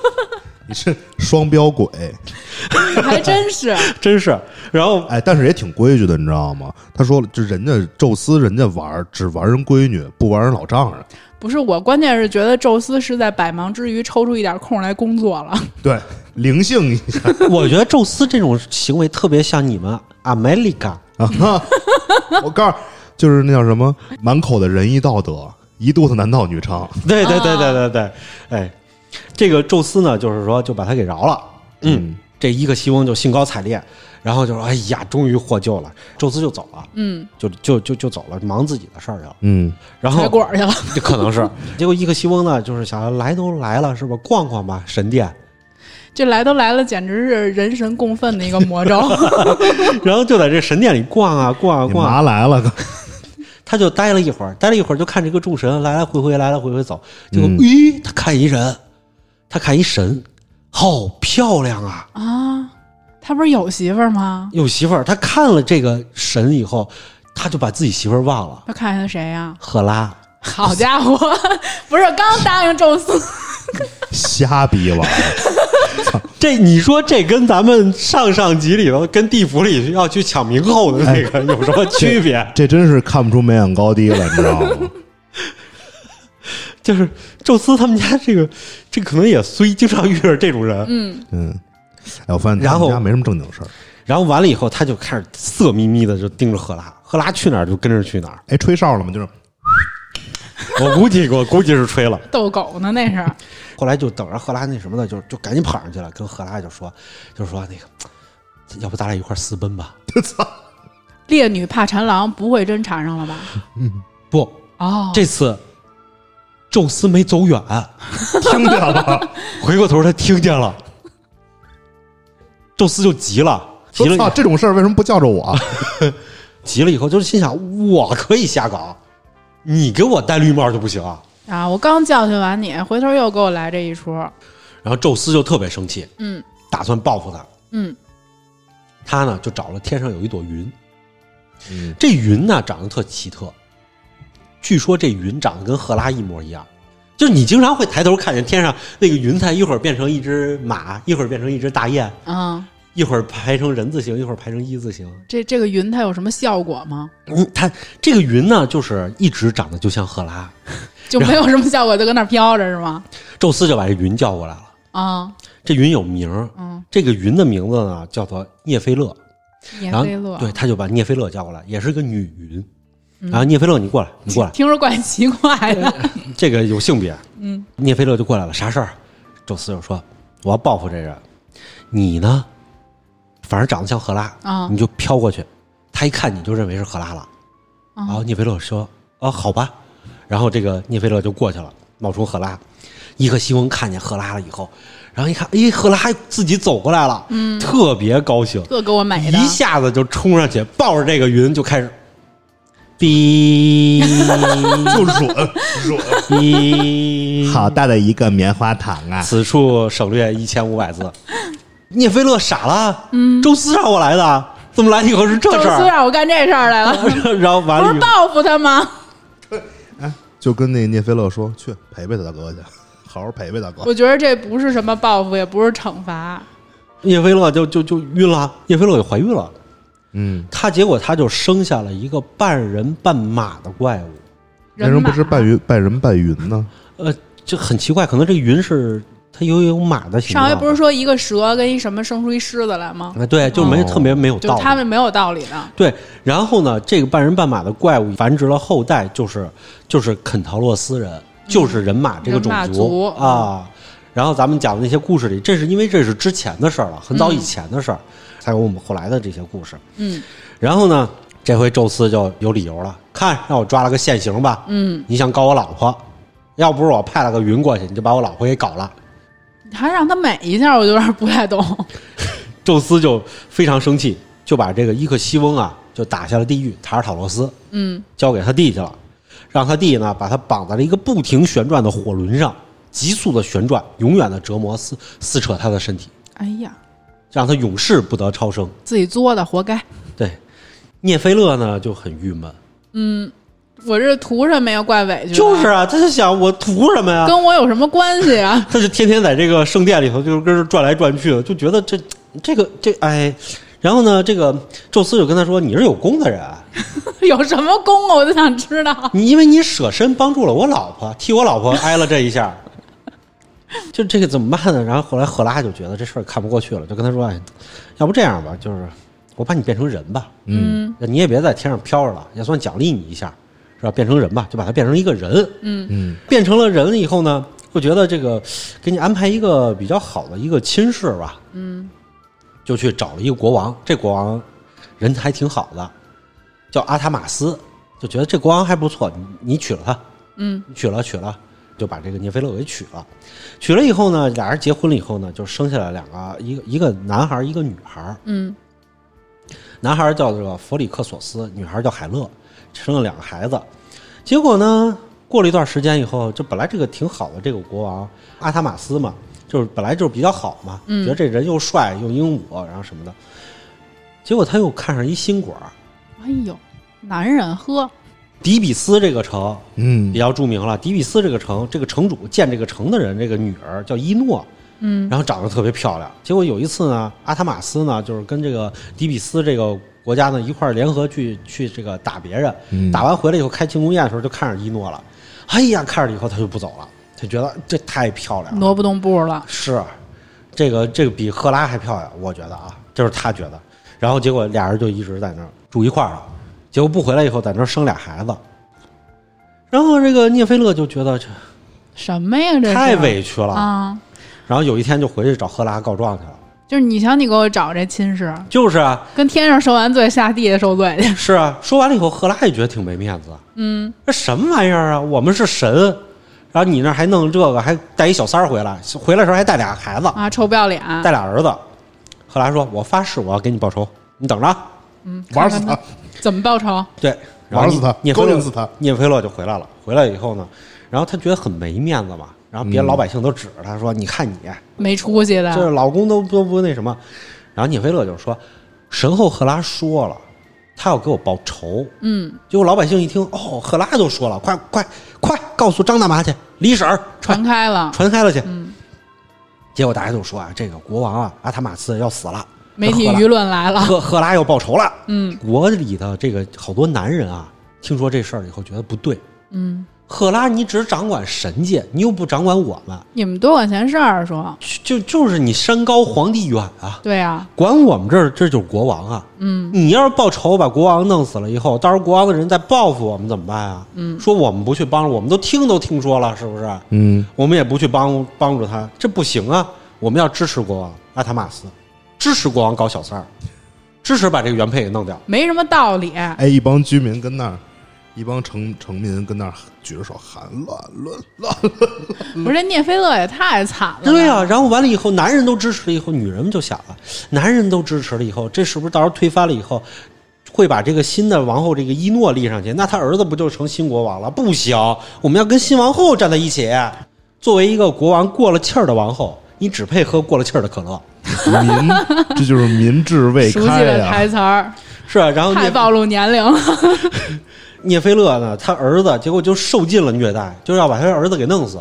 你是双标鬼。还真是。真是。然后哎，但是也挺规矩的，你知道吗？他说了，就人家宙斯，人家玩儿只玩人闺女，不玩人老丈人。不是我，关键是觉得宙斯是在百忙之余抽出一点空来工作了。对，灵性一下我觉得宙斯这种行为特别像你们 America，啊！我告诉，就是那叫什么，满口的仁义道德，一肚子男盗女娼。对对对对对对，哎，这个宙斯呢，就是说就把他给饶了。嗯，这伊克西翁就兴高采烈，然后就说：“哎呀，终于获救了。”宙斯就走了，嗯，就就就就走了，忙自己的事儿去了。嗯，然后采果去了。这 可能是，结果伊克西翁呢，就是想来都来了，是吧？逛逛吧，神殿。这来都来了，简直是人神共愤的一个魔咒。然后就在这神殿里逛啊逛啊逛啊，妈来了，他就待了一会儿，待了一会儿就看这个众神来来回回，来来回回走。结果，嗯咦，他看一人，他看一神，好漂亮啊！啊，他不是有媳妇儿吗？有媳妇儿，他看了这个神以后，他就把自己媳妇儿忘了。他看见谁呀、赫拉，好家伙，不是刚答应宙斯，瞎逼玩儿。这你说这跟咱们上上集里头跟地府里要去抢名后的那个有什么区别？这真是看不出眉眼高低了，你知道吗？就是宙斯他们家这个，这可能也虽，经常遇着这种人。嗯，嗯，哎，我发现他然后们家没什么正经事儿。然后完了以后，他就开始色眯眯的就盯着赫拉，赫拉去哪儿就跟着去哪儿。哎，吹哨了吗？就是我估计我估计是吹了。逗狗呢那是。后来就等着赫拉那什么的，就就赶紧跑上去了，跟赫拉就说，就说那个，要不咱俩一块儿私奔吧？操 烈女怕缠郎，不会真缠上了吧？嗯不，哦，这次宙斯没走远，听见了，回过头他听见了，宙斯就急了，急了，这种事儿为什么不叫着我？急了以后就是心想，我可以瞎搞，你给我戴绿帽就不行。啊，我刚教训完你，回头又给我来这一出。然后宙斯就特别生气，嗯打算报复他。嗯他呢就找了天上有一朵云，嗯，这云呢长得特奇特，据说这云长得跟赫拉一模一样，就是你经常会抬头看见天上那个云彩，一会儿变成一只马，一会儿变成一只大雁，啊，一会儿排成人字形，一会儿排成一字形。这这个云它有什么效果吗？嗯，它这个云呢，就是一直长得就像赫拉。就没有什么效果，就搁那飘着是吗？宙斯就把这云叫过来了。啊，这云有名儿，嗯，这个云的名字呢叫做涅菲勒。涅菲勒，对，他就把涅菲勒叫过来，也是个女云。嗯然后涅菲勒，你过来，你过来，听着怪奇怪的。这个有性别。嗯，涅菲勒就过来了，啥事儿？宙斯就说：“我要报复这人，你呢，反正长得像赫拉，啊你就飘过去，他一看你就认为是赫拉了。啊然后涅菲勒说：‘哦，好吧。’然后这个涅菲勒就过去了，冒充赫拉。伊克西翁看见赫拉了以后，然后一看，哎，赫拉自己走过来了，嗯，特别高兴，特给我美的，一下子就冲上去，抱着这个云就开始，哔 就软 软，哔，好大的一个棉花糖啊！此处省略一千五百字。聂菲勒傻了，嗯，宙斯让我来的，怎么来以后是这宙斯事儿？让我干这事儿来了，然后完不是了报复他吗？就跟那聂飞乐说，去陪陪他大哥去，好好陪陪大哥。我觉得这不是什么报复，也不是惩罚，聂飞乐就就就晕了，聂飞乐也怀孕了，嗯，他结果他就生下了一个半人半马的怪物，为什么不是半云半人半云呢？呃，就很奇怪，可能这个云是它有有马的形状。上回不是说一个蛇跟一什么生出一狮子来吗？啊？对，就没、哦特别没有就是道理。他们没有道理的。对，然后呢，这个半人半马的怪物繁殖了后代，就是就是肯陶洛斯人，就是人马这个种人马族啊。然后咱们讲的那些故事里，这是因为这是之前的事儿了，很早以前的事儿，才有我们后来的这些故事。嗯然后呢，这回宙斯就有理由了，看让我抓了个现行吧，嗯，你想搞我老婆，要不是我派了个云过去，你就把我老婆给搞了。还让他美一下，我就有点不太懂。宙斯就非常生气，就把这个伊克西翁啊，就打下了地狱，塔尔塔罗斯，嗯，交给他弟去了，让他弟呢把他绑在了一个不停旋转的火轮上，急速的旋转，永远的折磨撕撕扯他的身体，哎呀，让他永世不得超生。自己作的，活该。对，涅菲勒呢就很郁闷，我这图什么呀？怪委屈。就是，啊，他就想我图什么呀？跟我有什么关系啊？他就天天在这个圣殿里头就是跟这转来转去的，就觉得这这个这哎，然后呢，这个宙斯就跟他说：“你是有功的人，有什么功啊？我就想知道。你因为你舍身帮助了我老婆，替我老婆挨了这一下，就这个怎么办呢？然后后来赫拉就觉得这事儿看不过去了，就跟他说：“哎，要不这样吧，就是我把你变成人吧，嗯你也别在天上飘着了，也算奖励你一下，是吧？变成人吧，就把他变成一个人。嗯嗯，变成了人以后呢，会觉得这个给你安排一个比较好的一个亲事吧，嗯就去找了一个国王，这国王人还挺好的，叫阿塔马斯，就觉得这国王还不错，你你娶了他，嗯娶了娶了，就把这个涅菲勒给娶了。娶了以后呢，俩人结婚了以后呢，就生下来两个，一个一个男孩，一个女孩。嗯男孩叫这个弗里克索斯，女孩叫海勒，生了两个孩子。结果呢，过了一段时间以后，就本来这个挺好的这个国王阿塔马斯嘛，就是本来就是比较好嘛，嗯觉得这人又帅又英武，然后什么的。结果他又看上一新果儿，哎呦，男人呵，底比斯这个城嗯比，较著名了。底比斯这个城，这个城主建这个城的人，这个女儿叫伊诺，嗯然后长得特别漂亮。结果有一次呢，阿塔马斯呢，就是跟这个底比斯这个国家呢一块儿联合去去这个打别人，嗯打完回来以后开庆功宴的时候就看上伊诺了，哎呀，看着以后他就不走了，他觉得这太漂亮了，挪不动步了。是这个这个比赫拉还漂亮，我觉得啊，就是他觉得。然后结果俩人就一直在那儿住一块儿了。结果不回来以后，在那儿生俩孩子。然后这个聂菲勒就觉得这什么呀？这太委屈了，啊！然后有一天就回去找赫拉告状去了。就是你瞧，你给我找这亲事，就是啊，跟天上受完罪，下地下受罪去。是啊，说完了以后，赫拉也觉得挺没面子。嗯，这什么玩意儿啊？我们是神，然后你那还弄这个，还带一小三儿回来，回来的时候还带俩孩子，啊，臭不要脸，带俩儿子。赫拉说：“我发誓，我要给你报仇，你等着。嗯，玩死他怎么报仇？”对，然后玩死他聂菲勒勾引死他聂菲勒就回来了。回来以后呢，然后他觉得很没面子嘛，然后别的老百姓都指着他说：“你看你，没出息的，就是，老公都都不那什么。”然后聂菲勒就说：“神后赫拉说了，他要给我报仇。”嗯，结果老百姓一听，哦，赫拉都说了，快快快，告诉张大妈去，李婶儿传开了，传开了去。嗯，结果大家都说啊，这个国王啊，阿塔马斯要死了，媒体舆论来了，赫赫拉要报仇了。嗯。国里的这个好多男人啊，听说这事儿以后觉得不对，嗯，赫拉你只掌管神界，你又不掌管我们，你们多管闲事儿说，就就是你山高皇帝远啊，对啊，管我们这儿这就是国王啊。嗯你要是报仇把国王弄死了以后，到时候国王的人再报复我们怎么办啊？嗯说我们不去帮，我们都听都听说了，是不是？嗯，我们也不去帮帮助他，这不行啊！我们要支持国王阿塔马斯，支持国王搞小三儿，支持把这个原配给弄掉。没什么道理。哎，一帮居民跟那儿，一帮城城民跟那儿举着手喊乱乱乱乱，不是这聂飞乐也太惨了，对呀、然后完了以后，男人都支持了以后，女人们就想了，男人都支持了以后，这是不是到时候推翻了以后，会把这个新的王后这个伊诺立上去？那他儿子不就成新国王了？不行，我们要跟新王后站在一起。作为一个国王过了气儿的王后，你只配喝过了气儿的可乐。民这就是民智未熟悉开呀、的台词儿，是啊，然后聂太暴露年龄了。聂菲勒呢，他儿子结果就受尽了虐待，就要把他儿子给弄死。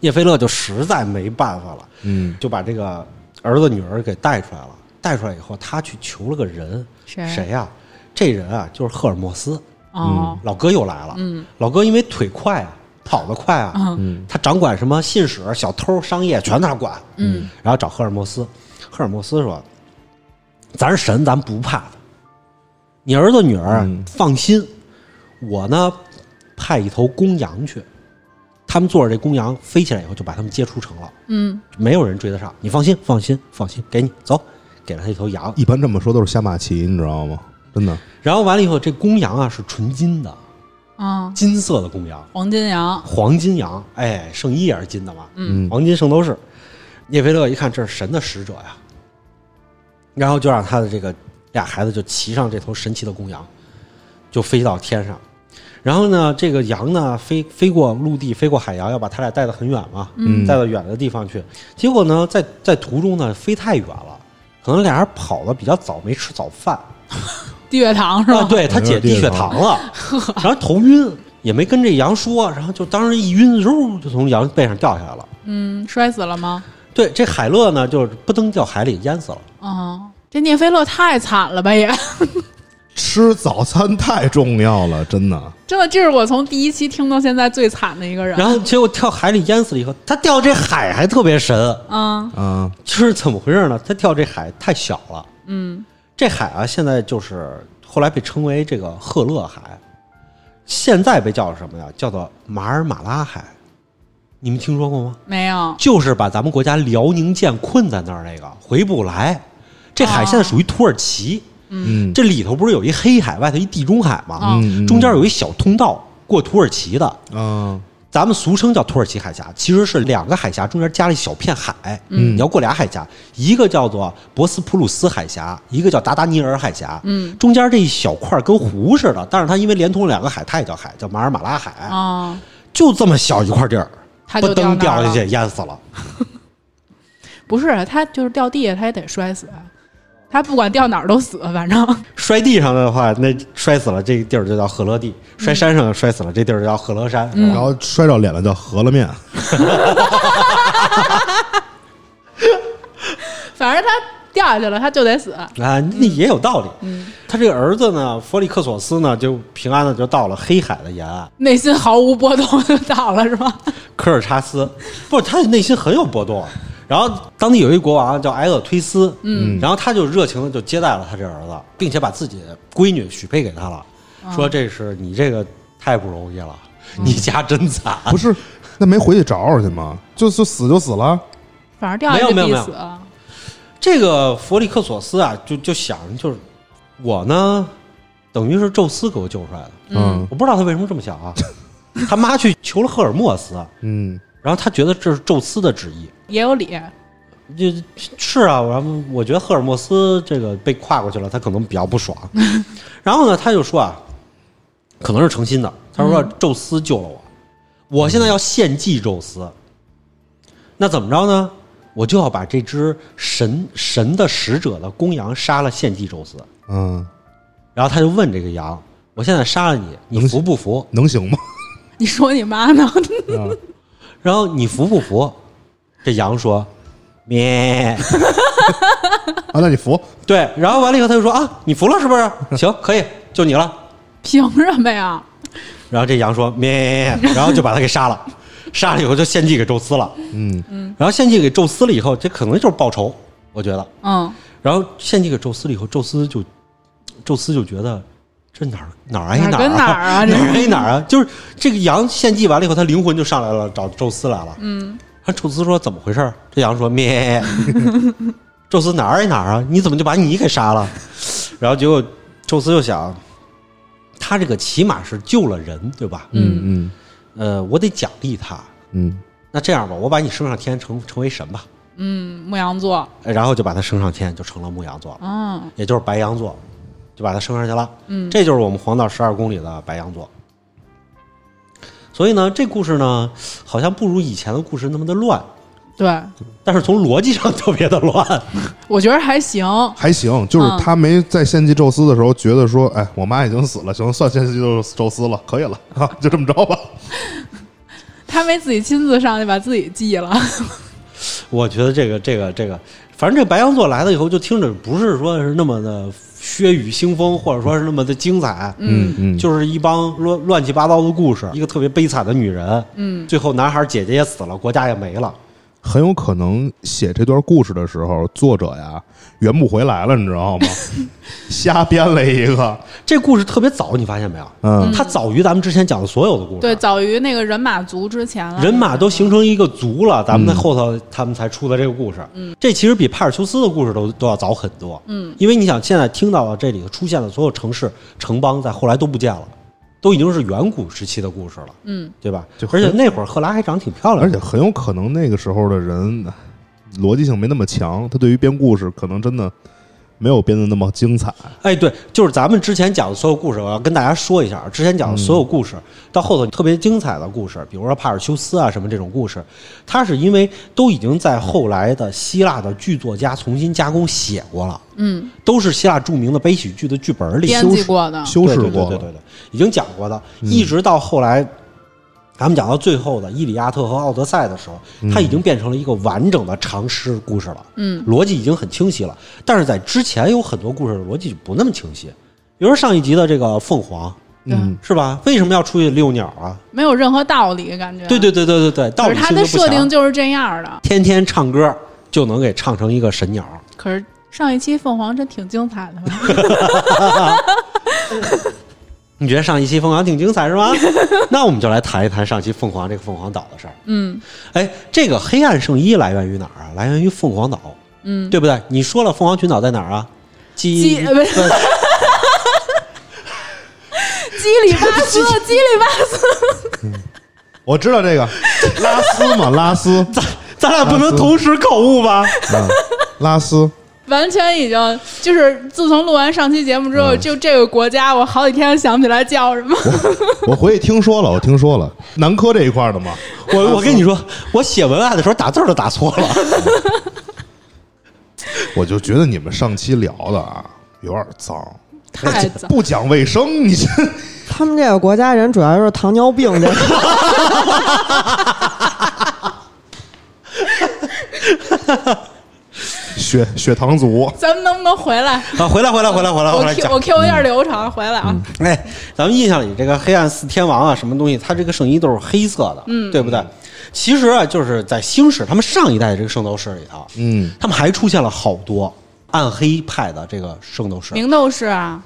聂菲勒就实在没办法了，嗯，就把这个儿子女儿给带出来了。带出来以后，他去求了个人，谁谁呀、这人啊，就是赫尔墨斯。哦，老哥又来了。嗯老哥因为腿快啊，跑得快啊，嗯他掌管什么信使、小偷、商业全他管。嗯然后找赫尔墨斯，赫尔墨斯说：“咱是神，咱不怕他。你儿子女儿放心，我呢派一头公羊去，他们坐着这公羊飞起来以后，就把他们接出城了，嗯，没有人追得上。你放心，放心，放心，给你走，给了他一头羊。一般这么说都是下马棋，你知道吗？真的，然后完了以后，这公羊啊是纯金的，啊，金色的公羊，黄金羊，黄金羊，哎，圣衣也是金的嘛，嗯。黄金圣斗士。聂菲勒一看这是神的使者呀，然后就让他的这个俩孩子就骑上这头神奇的公羊，就飞到天上。然后呢，这个羊呢飞飞过陆地，飞过海洋，要把他俩带得很远嘛，嗯带到远的地方去。结果呢，在在途中呢飞太远了，可能俩人跑的比较早，没吃早饭。低血糖是啊，吧？对他姐低血糖了，然后头晕，也没跟这羊说，然后就当时一晕，肉就从羊背上掉下来了。嗯，摔死了吗？对，这海乐呢，就是扑腾掉海里淹死了。啊，这聂飞乐太惨了吧也，吃早餐太重要了，真的。真的，这是我从第一期听到现在最惨的一个人。然后结果跳海里淹死了以后，他掉这海还特别神，嗯嗯，就是怎么回事呢？他跳这海太小了，嗯这海啊，现在就是后来被称为这个赫勒海，现在被叫什么呀？叫做马尔马拉海。你们听说过吗？没有，就是把咱们国家辽宁舰困在那儿那个回不来。这海现在属于土耳其，嗯这里头不是有一黑海，外头一地中海吗？啊嗯，中间有一小通道过土耳其的，嗯，咱们俗称叫土耳其海峡，其实是两个海峡中间加了一小片海。嗯你要过俩海峡，一个叫做博斯普鲁斯海峡，一个叫达达尼尔海峡。嗯中间这一小块跟湖似的，但是它因为连通了两个海，它也叫海，叫马尔马拉海。啊，就这么小一块地儿，他不登就掉那儿了掉下去淹死了。不是他就是掉地下，他也得摔死。他不管掉哪儿都死，反正摔地上的话，那摔死了，这地儿就叫赫勒地；摔山上摔死了，这地儿就叫赫勒山。然后摔着脸了叫饸饹面，反正他掉下去了，他就得死。啊，那也有道理。他这个儿子呢，弗里克索斯呢，就平安的就到了黑海的沿岸。内心毫无波动就到了，是吧？科尔查斯不是他内心很有波动，然后当地有一国王叫埃厄忒斯，嗯然后他就热情的就接待了他这儿子，并且把自己的闺女许配给他了，说这是你这个太不容易了，你家真惨。不是，那没回去找找去吗？就就死就死了。反正掉下去没有没有没有必死了。这个弗里克索斯啊，就就想就是我呢，等于是宙斯给我救出来的，嗯我不知道他为什么这么想啊。他妈去求了赫尔墨斯，嗯然后他觉得这是宙斯的旨意。也有理，就是啊，然后我觉得赫尔墨斯这个被跨过去了，他可能比较不爽。然后呢，他就说啊，可能是诚心的。他说宙斯救了我，我现在要献祭宙斯。那怎么着呢？我就要把这只神神的使者的公羊杀了献祭宙斯。嗯，然后他就问这个羊：“我现在杀了你，你服不服？能行吗？你说你妈呢？啊然后你服不服？”这羊说：“咩。”啊，那你服？对，然后完了以后他就说：“啊，你服了是不是？行，可以，就你了。”凭什么呀？然后这羊说咩，然后就把他给杀了，杀了以后就献祭给宙斯了。嗯嗯然后献祭给宙斯了以后，这可能就是报仇，我觉得。嗯，然后献祭给宙斯了以后，宙斯就，宙斯就觉得这哪儿哪儿挨哪儿跟哪儿哪啊 哪儿挨哪儿啊？就是这个羊献祭完了以后，他灵魂就上来了，找宙斯来了。嗯，然后宙斯说怎么回事？这羊说咩，宙斯哪儿挨哪儿啊？你怎么就把你给杀了？然后结果宙斯就想，他这个起码是救了人，对吧？嗯嗯呃，我得奖励他。嗯那这样吧，我把你升上天，成成为神吧。嗯，牧羊座，哎然后就把他升上天，就成了牧羊座了，嗯也就是白羊座，就把他升上去了。嗯，这就是我们黄道十二宫里的白羊座。所以呢，这故事呢，好像不如以前的故事那么的乱，对，但是从逻辑上特别的乱。我觉得还行。还行，就是嗯他没在献祭宙斯的时候，觉得说，哎，我妈已经死了，行，算献祭宙宙斯了，可以了啊，就这么着吧。他没自己亲自上去把自己祭了，我觉得这个这个这个，反正这白羊座来了以后，就听着不是说是那么的血雨腥风，或者说是那么的精彩，嗯嗯，就是一帮乱乱七八糟的故事，一个特别悲惨的女人，嗯，最后男孩姐姐也死了，国家也没了。很有可能写这段故事的时候，作者呀圆不回来了，你知道吗？瞎编了一个，这故事特别早，你发现没有？嗯它早于咱们之前讲的所有的故事。对，早于那个人马族之前了，人马都形成一个族了，咱们在嗯后头他们才出的这个故事。嗯，这其实比帕尔修斯的故事都都要早很多。嗯，因为你想，现在听到了这里头出现的所有城市城邦，在后来都不见了，都已经是远古时期的故事了，嗯，对吧？就而且那会儿赫拉还长得挺漂亮，而且很有可能那个时候的人逻辑性没那么强，他对于编故事可能真的没有编的那么精彩。哎，对，就是咱们之前讲的所有故事，我要跟大家说一下，之前讲的所有故事，到后头特别精彩的故事，比如说帕尔修斯啊什么这种故事，它是因为都已经在后来的希腊的剧作家重新加工写过了，嗯，都是希腊著名的悲喜剧的剧本里编修过的，修饰对对过的，对对对对，已经讲过的，一直到后来。咱们讲到最后的《伊利亚特》和《奥德赛》的时候，它已经变成了一个完整的长诗故事了。嗯，逻辑已经很清晰了。但是在之前有很多故事的逻辑就不那么清晰，比如说上一集的这个凤凰，嗯，是吧？为什么要出去遛鸟啊？没有任何道理，感觉。对对对对对对，道可是它的设定。就是这样的。天天唱歌就能给唱成一个神鸟。可是上一期凤凰真挺精彩的吧？你觉得上一期凤凰挺精彩是吗？那我们就来谈一谈上期凤凰这个凤凰岛的事儿。嗯哎，这个黑暗圣衣来源于哪儿啊？来源于凤凰岛，嗯，对不对？你说了凤凰群岛在哪儿啊？基基呃不是 基里巴斯，基里巴斯，我知道这个拉丝嘛，拉丝，咱咱俩不能同时口误吧？嗯，拉丝，完全已经就是自从录完上期节目之后，嗯。就这个国家，我好几天想不起来叫什么。我 回去听说了，我听说了，南科这一块的嘛，我我跟你说，我写文案的时候打字都打错了。我就觉得你们上期聊的啊有点脏，太脏。不讲卫生，你这。他们这个国家人主要是糖尿病这个，血血糖足，咱们能不能回来？啊，回来回来回来回来，我来 Q 我。Q 一下流程，回来啊。哎，咱们印象里这个黑暗四天王啊，什么东西，他这个圣衣都是黑色的，嗯，对不对？其实啊，就是在星矢他们上一代这个圣斗士里头，嗯，他们还出现了好多暗黑派的这个圣斗士，明斗士啊，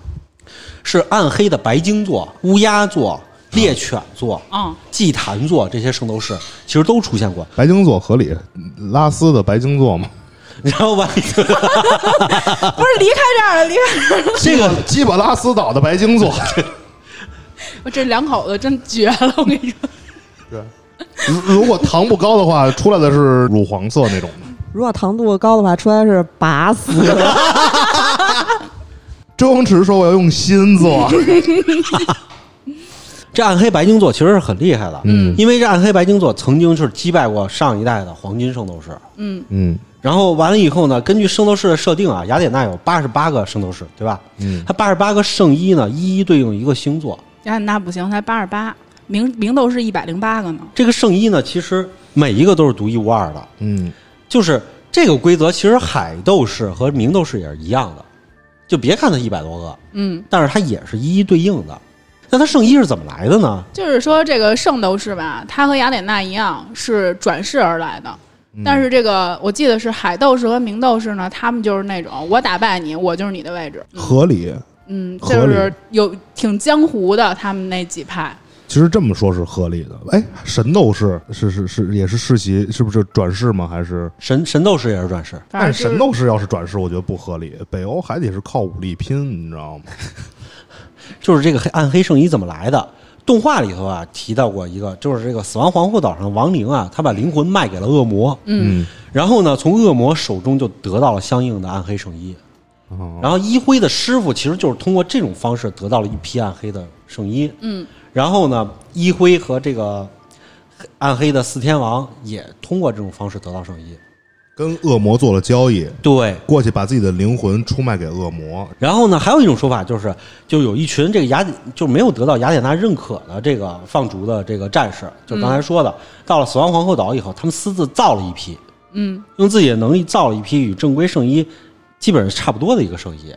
是暗黑的白鲸座、乌鸦座、猎犬座、嗯，祭坛座这些圣斗士，其实都出现过。白鲸座合理，拉丝的白鲸座嘛，然后吧，不是离开这儿了，离开这儿了。这个基本拉斯岛的白鲸座，我这两口子真绝了，我跟你说。对如如果糖不高的话，出来的是乳黄色那种的。如果糖度高的话，出来是拔丝。周星驰说我要用心做，这暗黑白鲸座其实是很厉害的，嗯因为这暗黑白鲸座曾经是击败过上一代的黄金圣斗士。嗯嗯然后完了以后呢，根据圣斗士的设定啊，雅典娜有八十八个圣斗士，对吧？嗯，它八十八个圣衣呢，一一对应一个星座。雅典娜不行，才八十八，明明斗士一百零八个呢。这个圣衣呢，其实每一个都是独一无二的。嗯，就是这个规则，其实海斗士和明斗士也是一样的。就别看它一百多个，嗯，但是它也是一一对应的。那它圣衣是怎么来的呢？就是说这个圣斗士吧，他和雅典娜一样是转世而来的。但是这个我记得是海斗士和明斗士呢，他们就是那种我打败你，我就是你的位置。合理。嗯，就是有挺江湖的，他们那几派。其实这么说是合理的。哎，神斗士是是是也是世袭，是不是转世吗？还是？神神斗士也是转世，但是神斗士要是转世，我觉得不合理。北欧还得是靠武力拼，你知道吗？就是这个黑暗黑圣衣怎么来的？动画里头啊提到过一个，就是这个死亡皇后岛上亡灵啊，他把灵魂卖给了恶魔，嗯，然后呢，从恶魔手中就得到了相应的暗黑圣衣。哦然后一辉的师傅其实就是通过这种方式得到了一批暗黑的圣衣。嗯，然后呢，一辉和这个暗黑的四天王也通过这种方式得到圣衣。跟恶魔做了交易，对，过去把自己的灵魂出卖给恶魔。然后呢，还有一种说法就是，就有一群这个雅典就没有得到雅典娜认可的这个放逐的这个战士，就刚才说的，到了死亡皇后岛以后，他们私自造了一批，嗯，用自己的能力造了一批与正规圣衣基本上差不多的一个圣衣，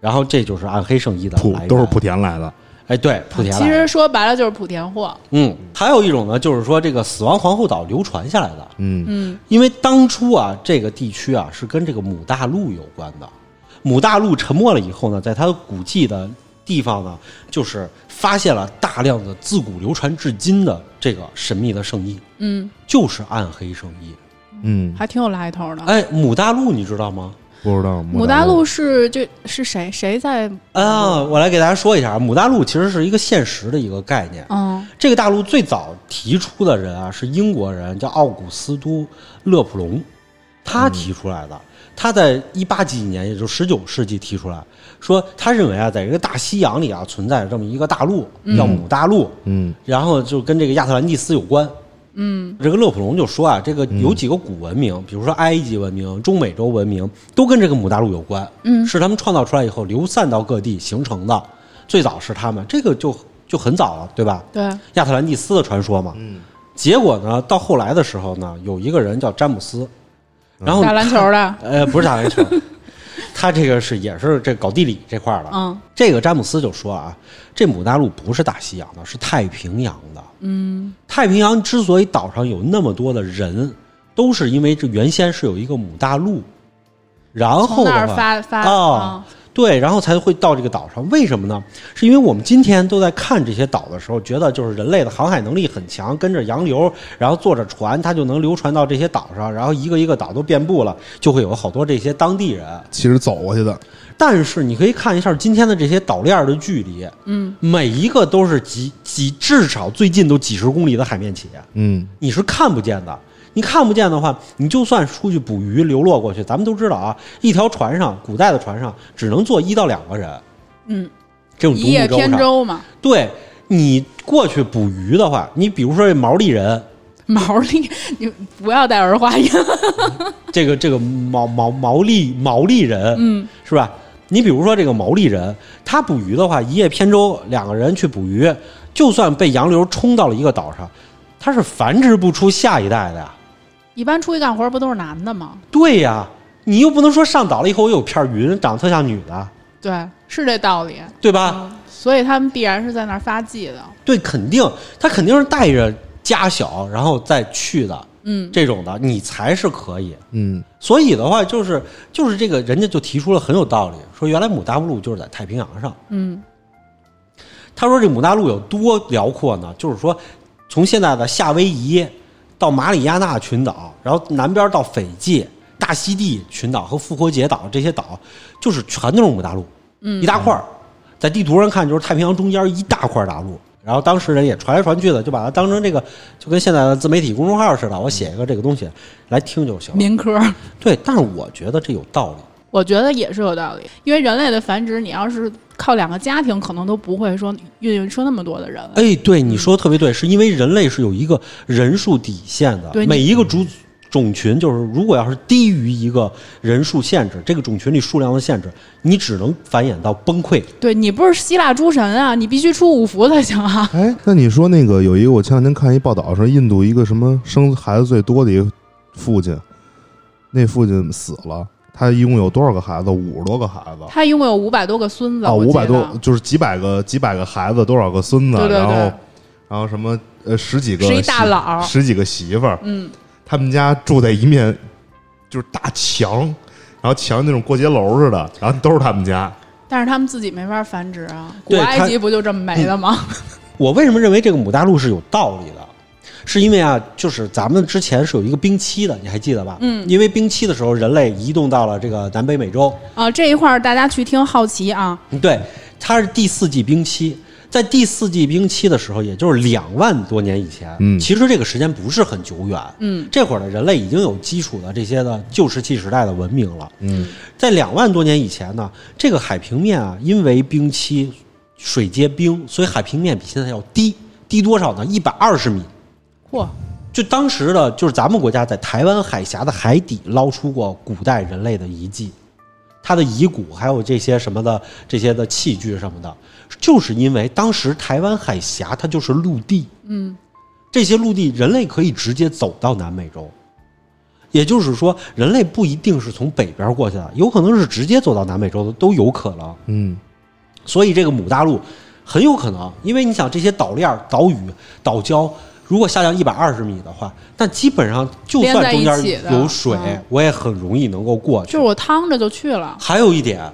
然后这就是暗黑圣衣的都是莆田来的，哎，对，莆田来的。其实说白了就是莆田货。嗯，还有一种呢，就是说这个死亡皇后岛流传下来的，嗯嗯因为当初啊，这个地区啊是跟这个母大陆有关的。母大陆沉没了以后呢，在它的古迹的地方呢，就是发现了大量的自古流传至今的这个神秘的圣衣，嗯，就是暗黑圣衣。嗯，还挺有来头的。哎，母大陆你知道吗？不知道母大陆是这是谁谁在？啊，我来给大家说一下，母大陆其实是一个现实的一个概念。嗯这个大陆最早提出的人啊，是英国人，叫奥古斯都·勒普隆，他提出来的。他在一八几几年，也就十九世纪提出来，说他认为啊，在这个大西洋里啊，存在着这么一个大陆，叫母大陆，嗯然后就跟这个亚特兰蒂斯有关。嗯这个勒普隆就说啊，这个有几个古文明，比如说埃及文明、中美洲文明，都跟这个母大陆有关，嗯是他们创造出来以后流散到各地形成的。最早是他们，这个就就很早了，对吧？对，亚特兰蒂斯的传说嘛。嗯结果呢，到后来的时候呢，有一个人叫詹姆斯，然后打篮球的。呃，不是打篮球，他这个是也是这搞地理这块儿的。嗯这个詹姆斯就说啊，这母大陆不是大西洋的，是太平洋的。嗯太平洋之所以岛上有那么多的人，都是因为这原先是有一个母大陆，然后从那儿发发啊对，然后才会到这个岛上。为什么呢？是因为我们今天都在看这些岛的时候，觉得就是人类的航海能力很强，跟着洋流，然后坐着船，它就能流传到这些岛上，然后一个一个岛都遍布了，就会有好多这些当地人。其实走过去的，但是你可以看一下今天的这些岛链的距离，嗯每一个都是几几至少最近都几十公里的海面起，嗯你是看不见的。你看不见的话，你就算出去捕鱼流落过去，咱们都知道啊，一条船上，古代的船上只能坐一到两个人，嗯，这种独一叶木舟舟嘛，对你过去捕鱼的话，你比如说这毛利人，毛利，你不要带儿化音。这个这个毛毛毛利毛利人，嗯是吧？你比如说这个毛利人，他捕鱼的话，一叶扁舟，两个人去捕鱼，就算被洋流冲到了一个岛上，他是繁殖不出下一代的呀。一般出去干活不都是男的吗？对呀，你又不能说上岛了以后我有片云长得特像女的，对，是这道理。对吧？所以他们必然是在那儿发迹的。对，肯定他肯定是带着家小，然后再去的嗯，这种的，你才是可以。嗯所以的话，就是就是这个人家就提出了很有道理，说原来姆大陆就是在太平洋上。嗯他说这姆大陆有多辽阔呢？就是说，从现在的夏威夷到马里亚纳群岛，然后南边到斐济、大溪地群岛和复活节岛这些岛，就是全都是姆大陆，嗯一大块儿。在地图上看，就是太平洋中间一大块大陆。然后当时人也传来传去的，就把它当成这个，就跟现在的自媒体公众号似的，我写一个这个东西来听就行了。民科。对，但是我觉得这有道理。我觉得也是有道理，因为人类的繁殖，你要是靠两个家庭，可能都不会说孕育出那么多的人。哎，对，你说的特别对，是因为人类是有一个人数底线的，对每一个族种群就是如果要是低于一个人数限制，这个种群里数量的限制，你只能繁衍到崩溃。对你不是希腊诸神啊，你必须出五福才行啊。哎，那你说那个有一个，我前两天看一报道，说印度一个什么生孩子最多的一个父亲，那父亲死了，他一共有多少个孩子？五十多个孩子。他一共有五百多个孙子啊，五百多就是几百个几百个孩子，多少个孙子，对对对然后然后什么呃十几个是一大佬十几个媳妇儿，嗯，他们家住在一面就是大墙，然后墙那种过街楼似的，然后都是他们家。但是他们自己没法繁殖啊。古埃及不就这么没了吗？我为什么认为这个母大陆是有道理的？是因为啊，就是咱们之前是有一个冰期的，你还记得吧？嗯因为冰期的时候，人类移动到了这个南北美洲，啊，这一块儿大家去听好奇啊，对，它是第四纪冰期。在第四纪冰期的时候，也就是两万多年以前，嗯其实这个时间不是很久远，嗯，这会儿的人类已经有基础的这些的旧石器时代的文明了。嗯在两万多年以前呢，这个海平面啊，因为冰期水结冰，所以海平面比现在要低，低多少呢？一百二十米。嚯，就当时的，就是咱们国家在台湾海峡的海底捞出过古代人类的遗迹，它的遗骨还有这些什么的这些的器具什么的，就是因为当时台湾海峡它就是陆地，嗯，这些陆地人类可以直接走到南美洲，也就是说，人类不一定是从北边过去的，有可能是直接走到南美洲的都有可能。嗯。所以这个母大陆很有可能，因为你想这些岛链儿、岛屿、岛礁，如果下降一百二十米的话，那基本上就算中间有水嗯，我也很容易能够过去。就是我趟着就去了。还有一点，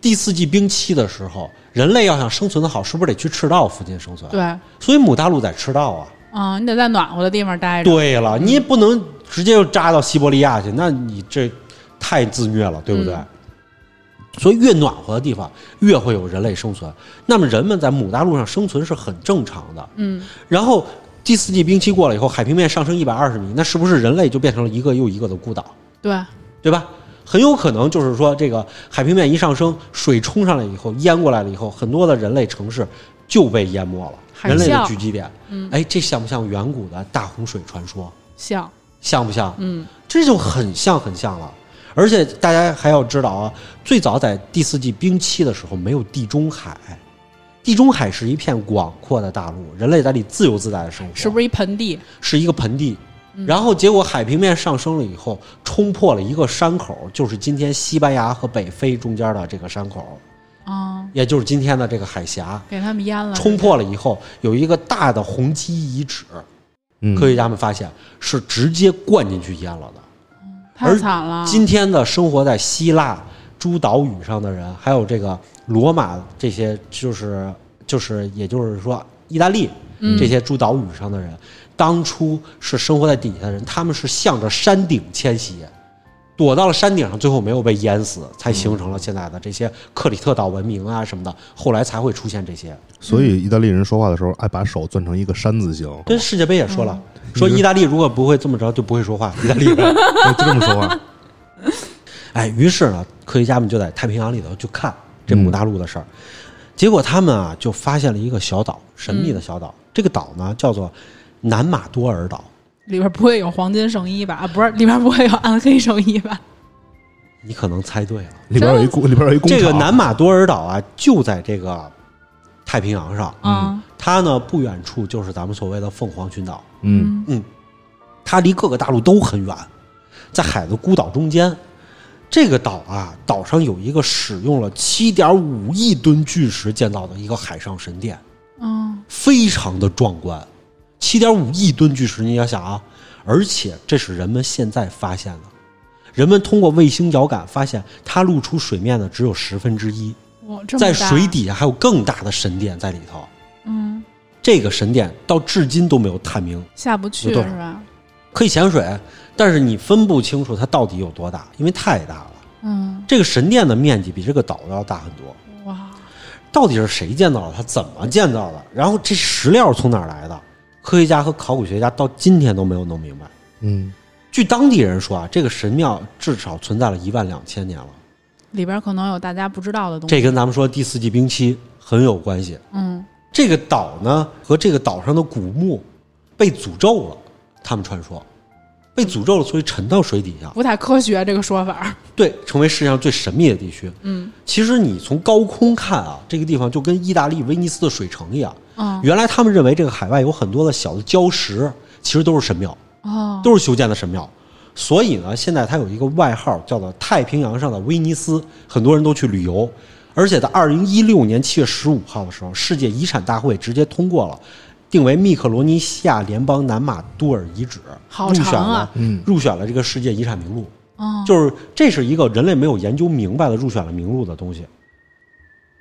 第四季冰期的时候，人类要想生存的好，是不是得去赤道附近生存？，对，所以母大陆在赤道啊。啊，你得在暖和的地方待着。对了，你也不能直接就扎到西伯利亚去，那你这太自虐了，对不对？嗯所以越暖和的地方，越会有人类生存。那么人们在母大陆上生存是很正常的。嗯，然后第四季冰期过了以后，海平面上升一百二十米，那是不是人类就变成了一个又一个的孤岛，对，对吧？很有可能就是说，这个海平面一上升，水冲上来以后，淹过来了以后，很多的人类城市就被淹没了，人类的聚集点。嗯哎，这像不像远古的大洪水传说？像，像不像？嗯这就很像很像了。而且大家还要知道啊，最早在第四季冰期的时候没有地中海，地中海是一片广阔的大陆，人类在里自由自在的生活，是不是一盆地？是一个盆地？然后结果海平面上升了以后，冲破了一个山口，就是今天西班牙和北非中间的这个山口，啊，也就是今天的这个海峡。给他们淹了。冲破了以后，有一个大的红基遗址，嗯，科学家们发现是直接灌进去淹了的。太惨了。今天的生活在希腊诸岛屿上的人，还有这个罗马这些，就是就是也就是说意大利嗯这些诸岛屿上的人，当初是生活在底下的人，他们是向着山顶迁徙。躲到了山顶上，最后没有被淹死，才形成了现在的这些克里特岛文明啊什么的，后来才会出现这些。所以意大利人说话的时候爱把手攥成一个山字形，跟世界杯也说了，嗯说意大利如果不会这么着，就不会说话。意大利人，就这么说话。哎，于是呢，科学家们就在太平洋里头就看这母大陆的事儿，结果他们啊就发现了一个小岛，神秘的小岛。这个岛呢叫做南马多尔岛。里边不会有黄金圣衣吧？啊，不是，里边不会有暗黑圣衣吧？你可能猜对了，里边有一工，里边有一。这个南马多尔岛啊就在这个太平洋上，嗯它呢不远处就是咱们所谓的凤凰群岛。嗯嗯，它离各个大陆都很远，在海的孤岛中间。这个岛啊，岛上有一个使用了七点五亿吨巨石建造的一个海上神殿，嗯。非常的壮观。七点五亿吨巨石，你要想啊，而且这是人们现在发现的，人们通过卫星遥感发现，它露出水面的只有十分之一，在水底下还有更大的神殿在里头。嗯。这个神殿到至今都没有探明，下不去是吧？可以潜水，但是你分不清楚它到底有多大，因为太大了。嗯，这个神殿的面积比这个岛要大很多。哇，到底是谁建造的？它怎么建造的？然后这石料从哪儿来的？科学家和考古学家到今天都没有弄明白。嗯，据当地人说啊，这个神庙至少存在了一万两千年了，里边可能有大家不知道的东西。这跟咱们说第四纪冰期很有关系。嗯，这个岛呢和这个岛上的古墓被诅咒了，他们传说被诅咒了，所以沉到水底下，不太科学这个说法。对，成为世界上最神秘的地区。嗯其实你从高空看啊，这个地方就跟意大利威尼斯的水城一样。嗯原来他们认为这个海外有很多的小的礁石，其实都是神庙，哦，都是修建的神庙。所以呢，现在它有一个外号叫做“太平洋上的威尼斯”，很多人都去旅游。而且在二零一六年七月十五号的时候，世界遗产大会直接通过了，定为密克罗尼西亚联邦南马都尔遗址，好入选长啊了，入选了这个世界遗产名录。哦，就是这是一个人类没有研究明白的入选了名录的东西。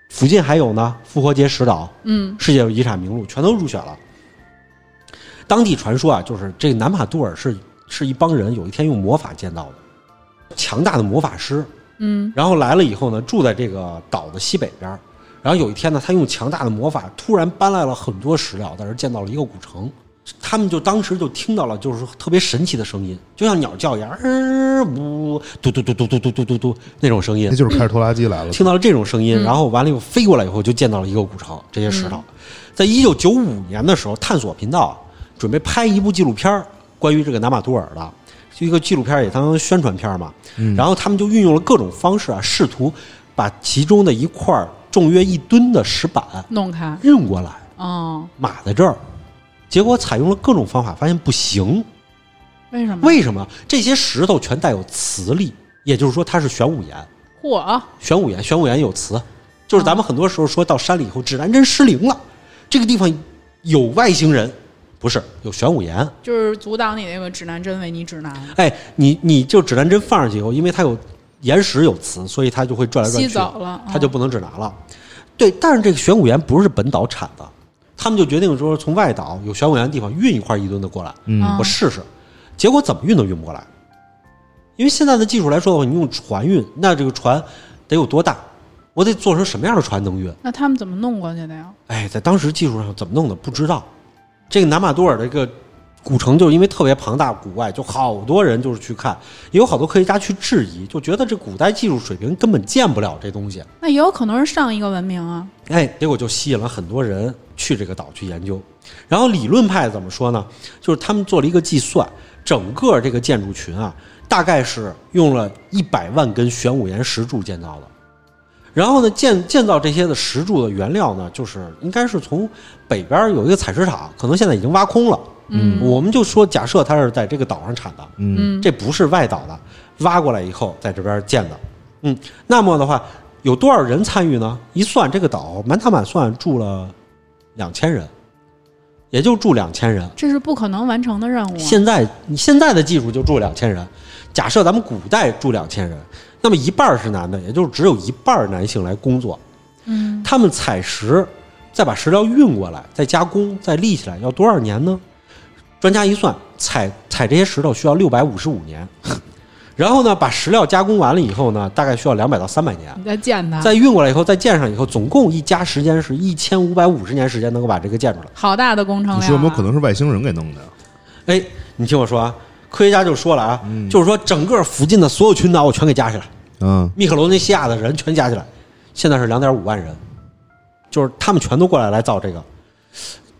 附近还有呢，复活节石岛，嗯世界遗产名录全都入选了。当地传说啊，就是这个南马杜尔是是一帮人有一天用魔法建造的，强大的魔法师，嗯然后来了以后呢，住在这个岛的西北边儿。然后有一天呢，他用强大的魔法突然搬来了很多石料，在这儿建造了一个古城。他们就当时就听到了，就是特别神奇的声音，就像鸟叫一样，嗯，呜，嘟嘟嘟嘟嘟嘟嘟嘟嘟那种声音那。就是开着拖拉机来了。听到了这种声音，然后完了以后飞过来以后，就见到了一个古城，这些石头。在一九九五年的时候，探索频道啊准备拍一部纪录片儿关于这个南马杜尔的，就一个纪录片儿也当宣传片儿嘛。然后他们就运用了各种方式啊，试图把其中的一块儿重约一吨的石板弄开。运过来，哦，码在这儿。结果采用了各种方法，发现不行。为什么？为什么？这些石头全带有磁力，也就是说它是玄武岩。嚯，玄武岩，玄武岩有磁，就是咱们很多时候说到山里以后，指南针失灵了，这个地方有外星人，不是有玄武岩。就是阻挡你那个指南针为你指南，哎，你你就指南针放上去以后，因为它有岩石有磁，所以它就会转来转吸去，走了，哦它就不能只拿了。对，但是这个玄武岩不是本岛产的，他们就决定说从外岛有玄武岩的地方运一块一吨的过来，我试试。结果怎么运都运不过来，因为现在的技术来说的话，你用船运，那这个船得有多大？我得做成什么样的船能运？那他们怎么弄过去的呀？哎，在当时技术上怎么弄的不知道。这个南马多尔的这个古城，就是因为特别庞大古外，就好多人就是去看，也有好多科学家去质疑，就觉得这古代技术水平根本建不了这东西。那也有可能是上一个文明啊。哎，结果就吸引了很多人去这个岛去研究。然后理论派怎么说呢？就是他们做了一个计算，整个这个建筑群啊，大概是用了一百万根玄武岩石柱建造的。然后呢，建建造这些的石柱的原料呢，就是应该是从北边有一个采石场，可能现在已经挖空了。嗯我们就说，假设它是在这个岛上产的，嗯嗯，这不是外岛的，挖过来以后在这边建的。嗯，那么的话，有多少人参与呢？一算，这个岛满打满算住了两千人，也就住两千人。这是不可能完成的任务啊。现在你现在的技术就住两千人，假设咱们古代住两千人，那么一半是男的，也就是只有一半男性来工作。嗯，他们采石，再把石料运过来，再加工，再立起来，要多少年呢？专家一算，采采这些石头需要六百五十五年，然后呢，把石料加工完了以后呢，大概需要两百到三百年，你再建它，再运过来以后，再建上以后，总共一加时间是一千五百五十年时间能够把这个建出来。好大的工程量、啊。你说有没有可能是外星人给弄的？呀？哎，你听我说啊，科学家就说了啊，嗯。就是说整个附近的所有群岛我全给加起来，嗯，密克罗尼西亚的人全加起来，现在是两点五万人，就是他们全都过来来造这个，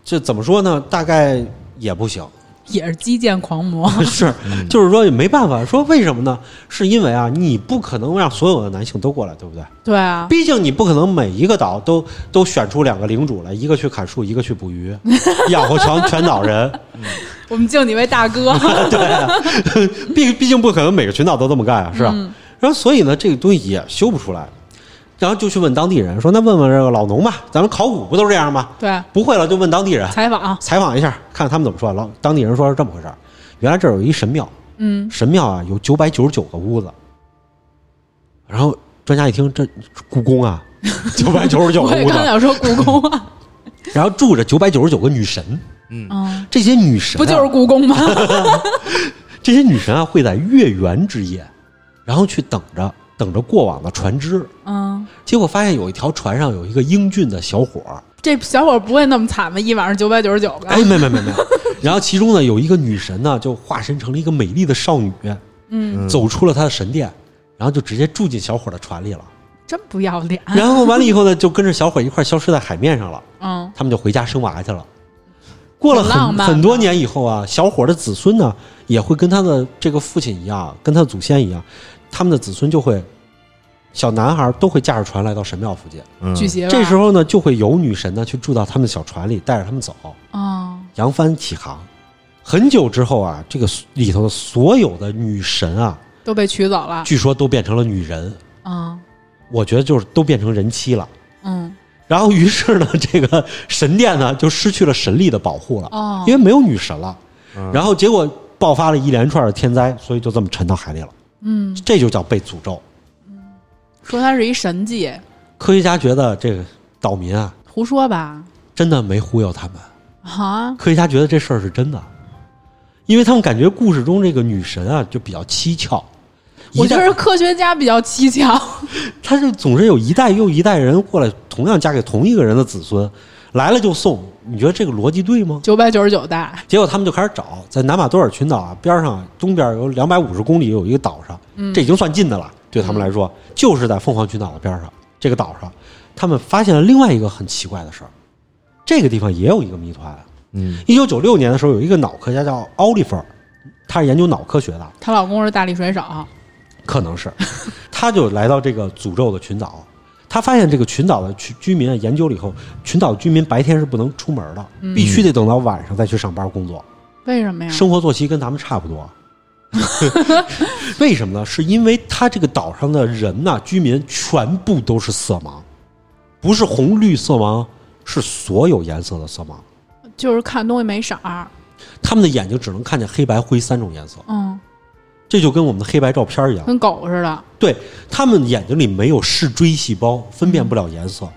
这怎么说呢？大概也不行，也是基建狂魔？是，就是说也没办法。说为什么呢？是因为啊，你不可能让所有的男性都过来，对不对？对啊，毕竟你不可能每一个岛都都选出两个领主来，一个去砍树，一个去捕鱼，养活全全岛人。我们敬你为大哥。对毕毕竟不可能每个群岛都这么干啊，是吧？然后所以呢，这个东西也修不出来。然后就去问当地人说：“那问问这个老农吧，咱们考古不都是这样吗？对，不会了就问当地人，采访，采访一下，看看他们怎么说。”老当地人说是这么回事儿原来这儿有一神庙，嗯，神庙啊有九百九十九个屋子。然后专家一听，这故宫啊，九百九十九我个屋子，也刚想说故宫啊，然后住着九百九十九个女神。嗯，这些女神、啊、不就是故宫吗？这些女神啊，会在月圆之夜，然后去等着等着过往的船只。嗯，结果发现有一条船上有一个英俊的小伙儿，这小伙不会那么惨吧？一晚上九百九十九个，哎，没没没没。然后其中呢有一个女神呢，就化身成了一个美丽的少女，嗯，走出了她的神殿，然后就直接住进小伙的船里了。真不要脸。然后完了以后呢，就跟着小伙一块儿消失在海面上了。嗯，他们就回家生娃去了。过了很很多年以后啊，小伙的子孙呢，也会跟他的这个父亲一样，跟他的祖先一样，他们的子孙就会，小男孩都会驾着船来到神庙附近。这时候呢，就会有女神呢去住到他们的小船里，带着他们走，哦，扬帆起航。很久之后啊，这个里头的所有的女神啊，都被取走了。据说都变成了女人。嗯我觉得就是都变成人妻了。嗯，然后于是呢，这个神殿呢就失去了神力的保护了。哦，因为没有女神了。嗯然后结果爆发了一连串的天灾，所以就这么沉到海里了。嗯，这就叫被诅咒。说它是一神迹，科学家觉得这个岛民啊，胡说吧？真的没忽悠他们。啊，科学家觉得这事儿是真的，因为他们感觉故事中这个女神啊就比较蹊跷。我觉得科学家比较蹊跷。他就总是有一代又一代人过来，同样嫁给同一个人的子孙，来了就送。你觉得这个逻辑对吗？九百九十九代，结果他们就开始找，在南马多尔群岛啊边上东边有两百五十公里有一个岛上，这已经算近的了，对他们来说，就是在凤凰群岛的边上这个岛上，他们发现了另外一个很奇怪的事儿，这个地方也有一个谜团。嗯一九九六年的时候，有一个脑科学家叫奥利弗，他是研究脑科学的，她老公是大力水手。可能是，他就来到这个诅咒的群岛，他发现这个群岛的居居民啊研究了以后，群岛居民白天是不能出门的，必须得等到晚上再去上班工作。为什么呀？生活作息跟咱们差不多。为什么呢？是因为他这个岛上的人呐、居民全部都是色盲，不是红绿色盲，是所有颜色的色盲。就是看东西没色儿。他们的眼睛只能看见黑白灰三种颜色，嗯，这就跟我们的黑白照片一样。跟狗似的。对他们眼睛里没有视锥细胞，分辨不了颜色，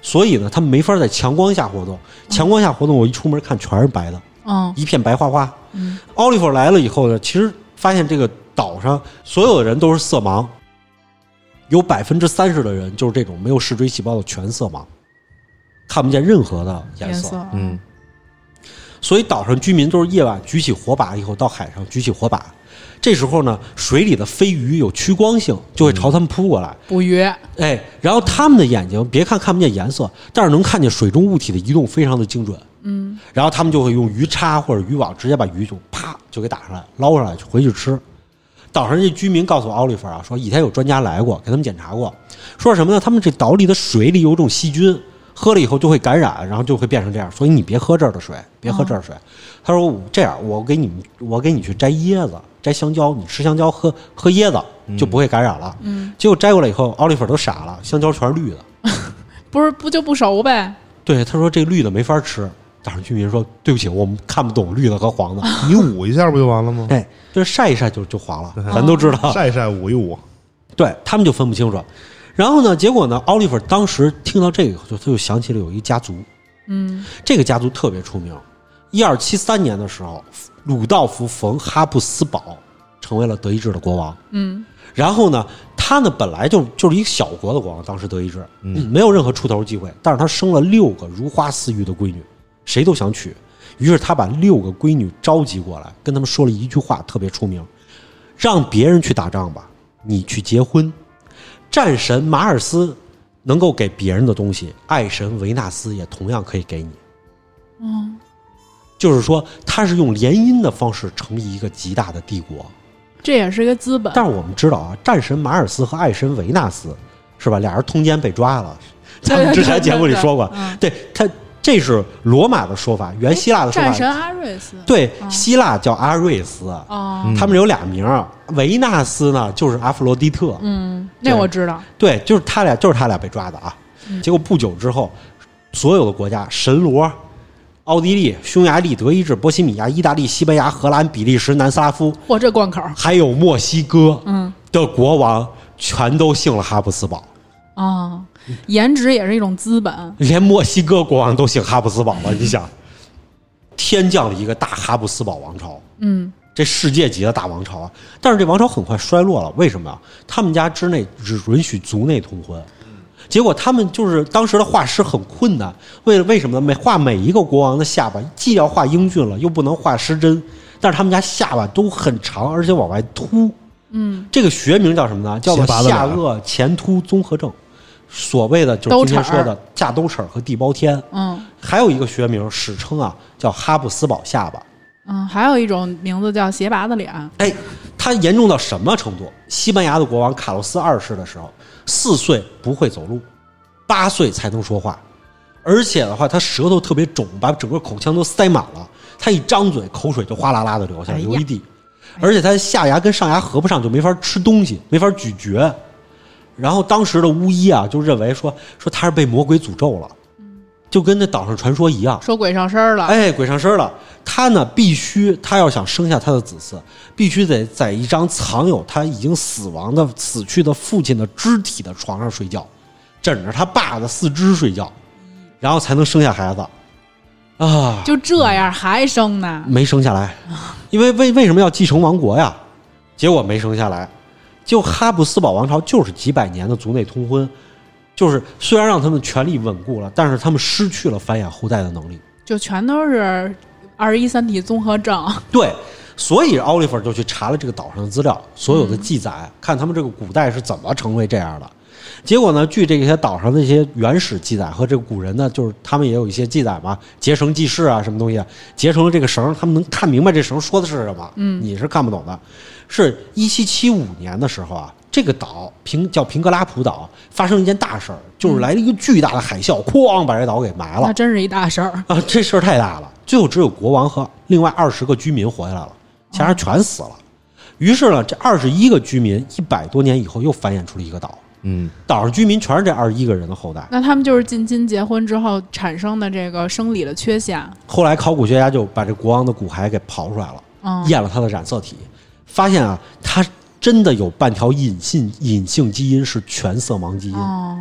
所以呢，他们没法在强光下活动。强光下活动，我一出门看全是白的，嗯一片白花花。嗯奥利弗来了以后呢，其实发现这个岛上所有的人都是色盲，有百分之三十的人就是这种没有视锥细胞的全色盲，看不见任何的颜色。颜色。嗯所以岛上居民都是夜晚举起火把以后到海上举起火把，这时候呢，水里的飞鱼有趋光性，就会朝他们扑过来。捕鱼。哎，然后他们的眼睛别看看不见颜色，但是能看见水中物体的移动，非常的精准。嗯然后他们就会用鱼叉或者渔网直接把鱼就啪就给打上来，捞上来回去吃。岛上这居民告诉奥利弗啊，说以前有专家来过，给他们检查过，说什么呢？他们这岛里的水里有种细菌，喝了以后就会感染，然后就会变成这样。所以你别喝这儿的水，别喝这儿的水。他说这样，我给你们，我给你去摘椰子，摘香蕉，你吃香蕉，喝喝椰子就不会感染了。嗯，结果摘过来以后，奥利弗都傻了，香蕉全是绿的。不是不就不熟呗？对，他说这绿的没法吃。岛上居民说：“对不起，我们看不懂绿的和黄的。你捂一下不就完了吗？哎，就是晒一晒就就黄了，咱都知道。晒一晒，捂一捂。对他们就分不清楚。然后呢，结果呢，奥利弗当时听到这个以后，就他就想起了有一家族，嗯这个家族特别出名。一二七三年的时候，鲁道夫·冯·哈布斯堡成为了德意志的国王。嗯然后呢，他呢本来就就是一个小国的国王，当时德意志，嗯，没有任何出头机会。但是他生了六个如花似玉的闺女，谁都想娶。于是他把六个闺女召集过来，跟他们说了一句话，特别出名：让别人去打仗吧，你去结婚。战神马尔斯能够给别人的东西，爱神维纳斯也同样可以给你。嗯，就是说，他是用联姻的方式成立一个极大的帝国。这也是一个资本。但是我们知道啊，战神马尔斯和爱神维纳斯是吧？俩人通奸被抓了，咱们之前节目里说过，嗯对他这是罗马的说法，原希腊的说战神法。阿瑞斯。对，希腊叫阿瑞斯，哦，他们有俩名儿，维纳斯呢就是阿弗罗狄特。嗯，那我知道。对，就是他俩，就是他俩被抓的啊。结果不久之后，所有的国家，神罗、奥地利、匈牙利、德意志、波西米亚、意大利、西班牙、荷兰、比利时、南斯拉夫，嚯，这关口还有墨西哥嗯的国王，全都姓了哈布斯堡。啊，颜值也是一种资本。连墨西哥国王都姓哈布斯堡了，你想，天降了一个大哈布斯堡王朝，嗯，这世界级的大王朝啊！但是这王朝很快衰落了，为什么呀？他们家之内只允许族内通婚，结果他们就是当时的画师很困难，为了为什么呢？每画每一个国王的下巴，既要画英俊了，又不能画失真，但是他们家下巴都很长，而且往外凸。嗯，这个学名叫什么呢？叫做下颚前凸综合症，所谓的就是今天说的架兜齿儿和地包天。嗯还有一个学名，史称啊叫哈布斯堡下巴。嗯，还有一种名字叫斜拔子脸。哎，它严重到什么程度？西班牙的国王卡洛斯二世的时候，四岁不会走路，八岁才能说话，而且的话，他舌头特别肿，把整个口腔都塞满了。他一张嘴，口水就哗啦啦的流下来，流一地。而且他下牙跟上牙合不上，就没法吃东西，没法咀嚼。然后当时的巫医啊，就认为说说他是被魔鬼诅咒了，就跟那岛上传说一样。说鬼上身了。哎，鬼上身了。他呢，必须他要想生下他的子嗣，必须得在一张藏有他已经死亡的死去的父亲的肢体的床上睡觉，枕着他爸的四肢睡觉，然后才能生下孩子。啊，就这样还生呢？没生下来，因为为为什么要继承王国呀？结果没生下来。就哈布斯堡王朝就是几百年的族内通婚，就是虽然让他们权力稳固了，但是他们失去了繁衍后代的能力。就全都是二十一三体综合症。对，所以奥利弗就去查了这个岛上的资料，所有的记载，看他们这个古代是怎么成为这样的。结果呢，据这些岛上的一些原始记载和这个古人呢，就是他们也有一些记载嘛，结绳记事啊，什么东西，结成了这个绳，他们能看明白这绳说的是什么。嗯，你是看不懂的。是一七七五年的时候啊，这个岛平叫平格拉普岛发生了一件大事儿，就是来了一个巨大的海啸，哐把这岛给埋了那。真是一大事儿。啊，这事儿太大了，最后只有国王和另外二十个居民活下来了，其他人全死了。于是呢，这二十一个居民一百多年以后又繁衍出了一个岛，嗯，岛上居民全是这二十一个人的后代。那他们就是近亲结婚之后产生的这个生理的缺陷。后来考古学家就把这国王的骨骸给刨出来了，嗯，验了他的染色体，发现啊，他真的有半条隐性隐性基因是全色盲基因。哦，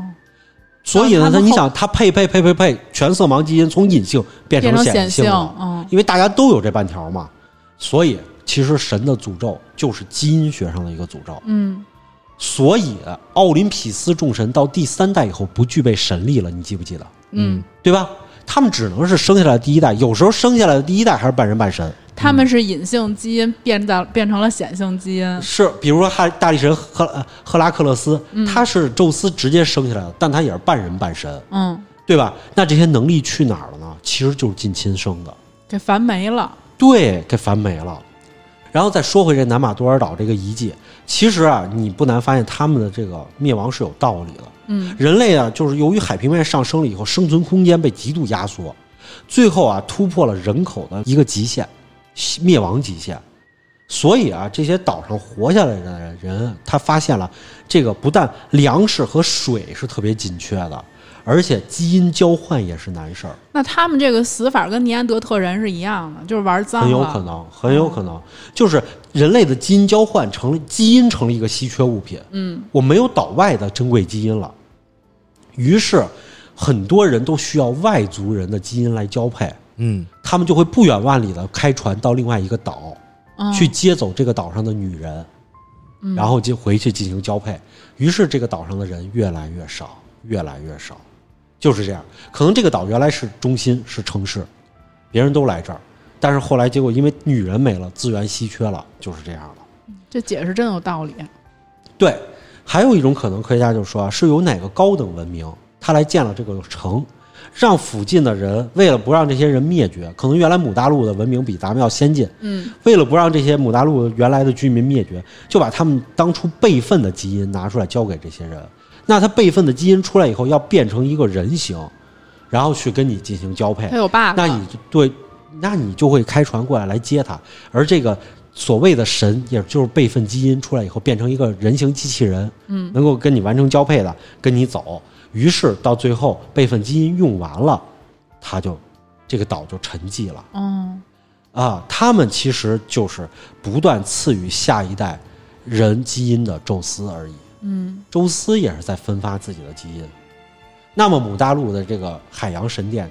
所以呢，他你想，他配配配配配全色盲基因从隐性变成显性嗯因为大家都有这半条嘛，所以其实神的诅咒就是基因学上的一个诅咒。嗯，所以奥林匹斯众神到第三代以后不具备神力了，你记不记得？嗯，对吧？他们只能是生下来的第一代，有时候生下来的第一代还是半人半神。他们是隐性基因变到变成了显性基因。是，比如说哈大力神赫呃赫拉克勒斯，他是宙斯直接生下来的，但他也是半人半神，嗯，对吧？那这些能力去哪儿了呢？其实就是近亲生的。给繁没了。对，给繁没了。然后再说回这南马多尔岛这个遗迹，其实啊，你不难发现他们的这个灭亡是有道理的。嗯，人类啊，就是由于海平面上升了以后，生存空间被极度压缩，最后啊，突破了人口的一个极限，灭亡极限。所以啊，这些岛上活下来的人，他发现了这个不但粮食和水是特别紧缺的，而且基因交换也是难事儿。那他们这个死法跟尼安德特人是一样的，就是玩脏了。很有可能，很有可能，就是人类的基因交换成了基因成了一个稀缺物品。嗯，我没有岛外的珍贵基因了，于是很多人都需要外族人的基因来交配，嗯，他们就会不远万里的开船到另外一个岛，嗯去接走这个岛上的女人，然后就回去进行交配。于是这个岛上的人越来越少，越来越少，就是这样。可能这个岛原来是中心，是城市，别人都来这儿，但是后来结果因为女人没了，资源稀缺了，就是这样了。这解释真有道理。对，还有一种可能，科学家就说啊是有哪个高等文明，他来建了这个城，让附近的人为了不让这些人灭绝，可能原来母大陆的文明比咱们要先进，嗯，为了不让这些母大陆原来的居民灭绝，就把他们当初备份的基因拿出来交给这些人。那他备份的基因出来以后，要变成一个人形，然后去跟你进行交配他，有 bug，那你就对，那你就会开船过来来接他，而这个所谓的神，也就是备份基因出来以后变成一个人形机器人，嗯，能够跟你完成交配的，跟你走。于是到最后备份基因用完了，他就这个岛就沉寂了。嗯啊，他们其实就是不断赐予下一代人基因的宙斯而已。嗯宙斯也是在分发自己的基因。那么母大陆的这个海洋神殿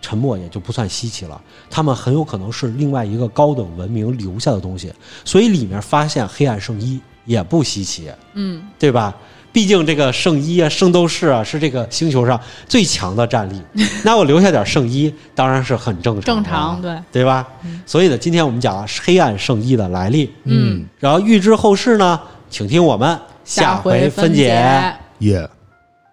沉没也就不算稀奇了，他们很有可能是另外一个高等文明留下的东西，所以里面发现黑暗圣衣也不稀奇，嗯对吧？毕竟这个圣衣啊、圣斗士啊是这个星球上最强的战力，那我留下点圣衣当然是很正正常对，对吧？所以呢，今天我们讲了黑暗圣衣的来历，嗯，然后预知后事呢，请听我们下回分解。耶，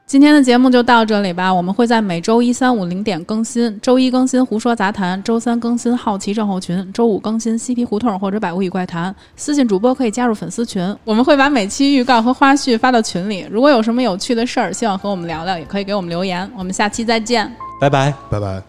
今天的节目就到这里吧，我们会在每周一、三、五零点更新，周一更新《胡说杂谈》，周三更新《好奇症候群》，周五更新《嬉皮胡同》或者《百物语怪谈》。私信主播可以加入粉丝群，我们会把每期预告和花絮发到群里。如果有什么有趣的事儿，希望和我们聊聊，也可以给我们留言。我们下期再见。拜拜。拜拜。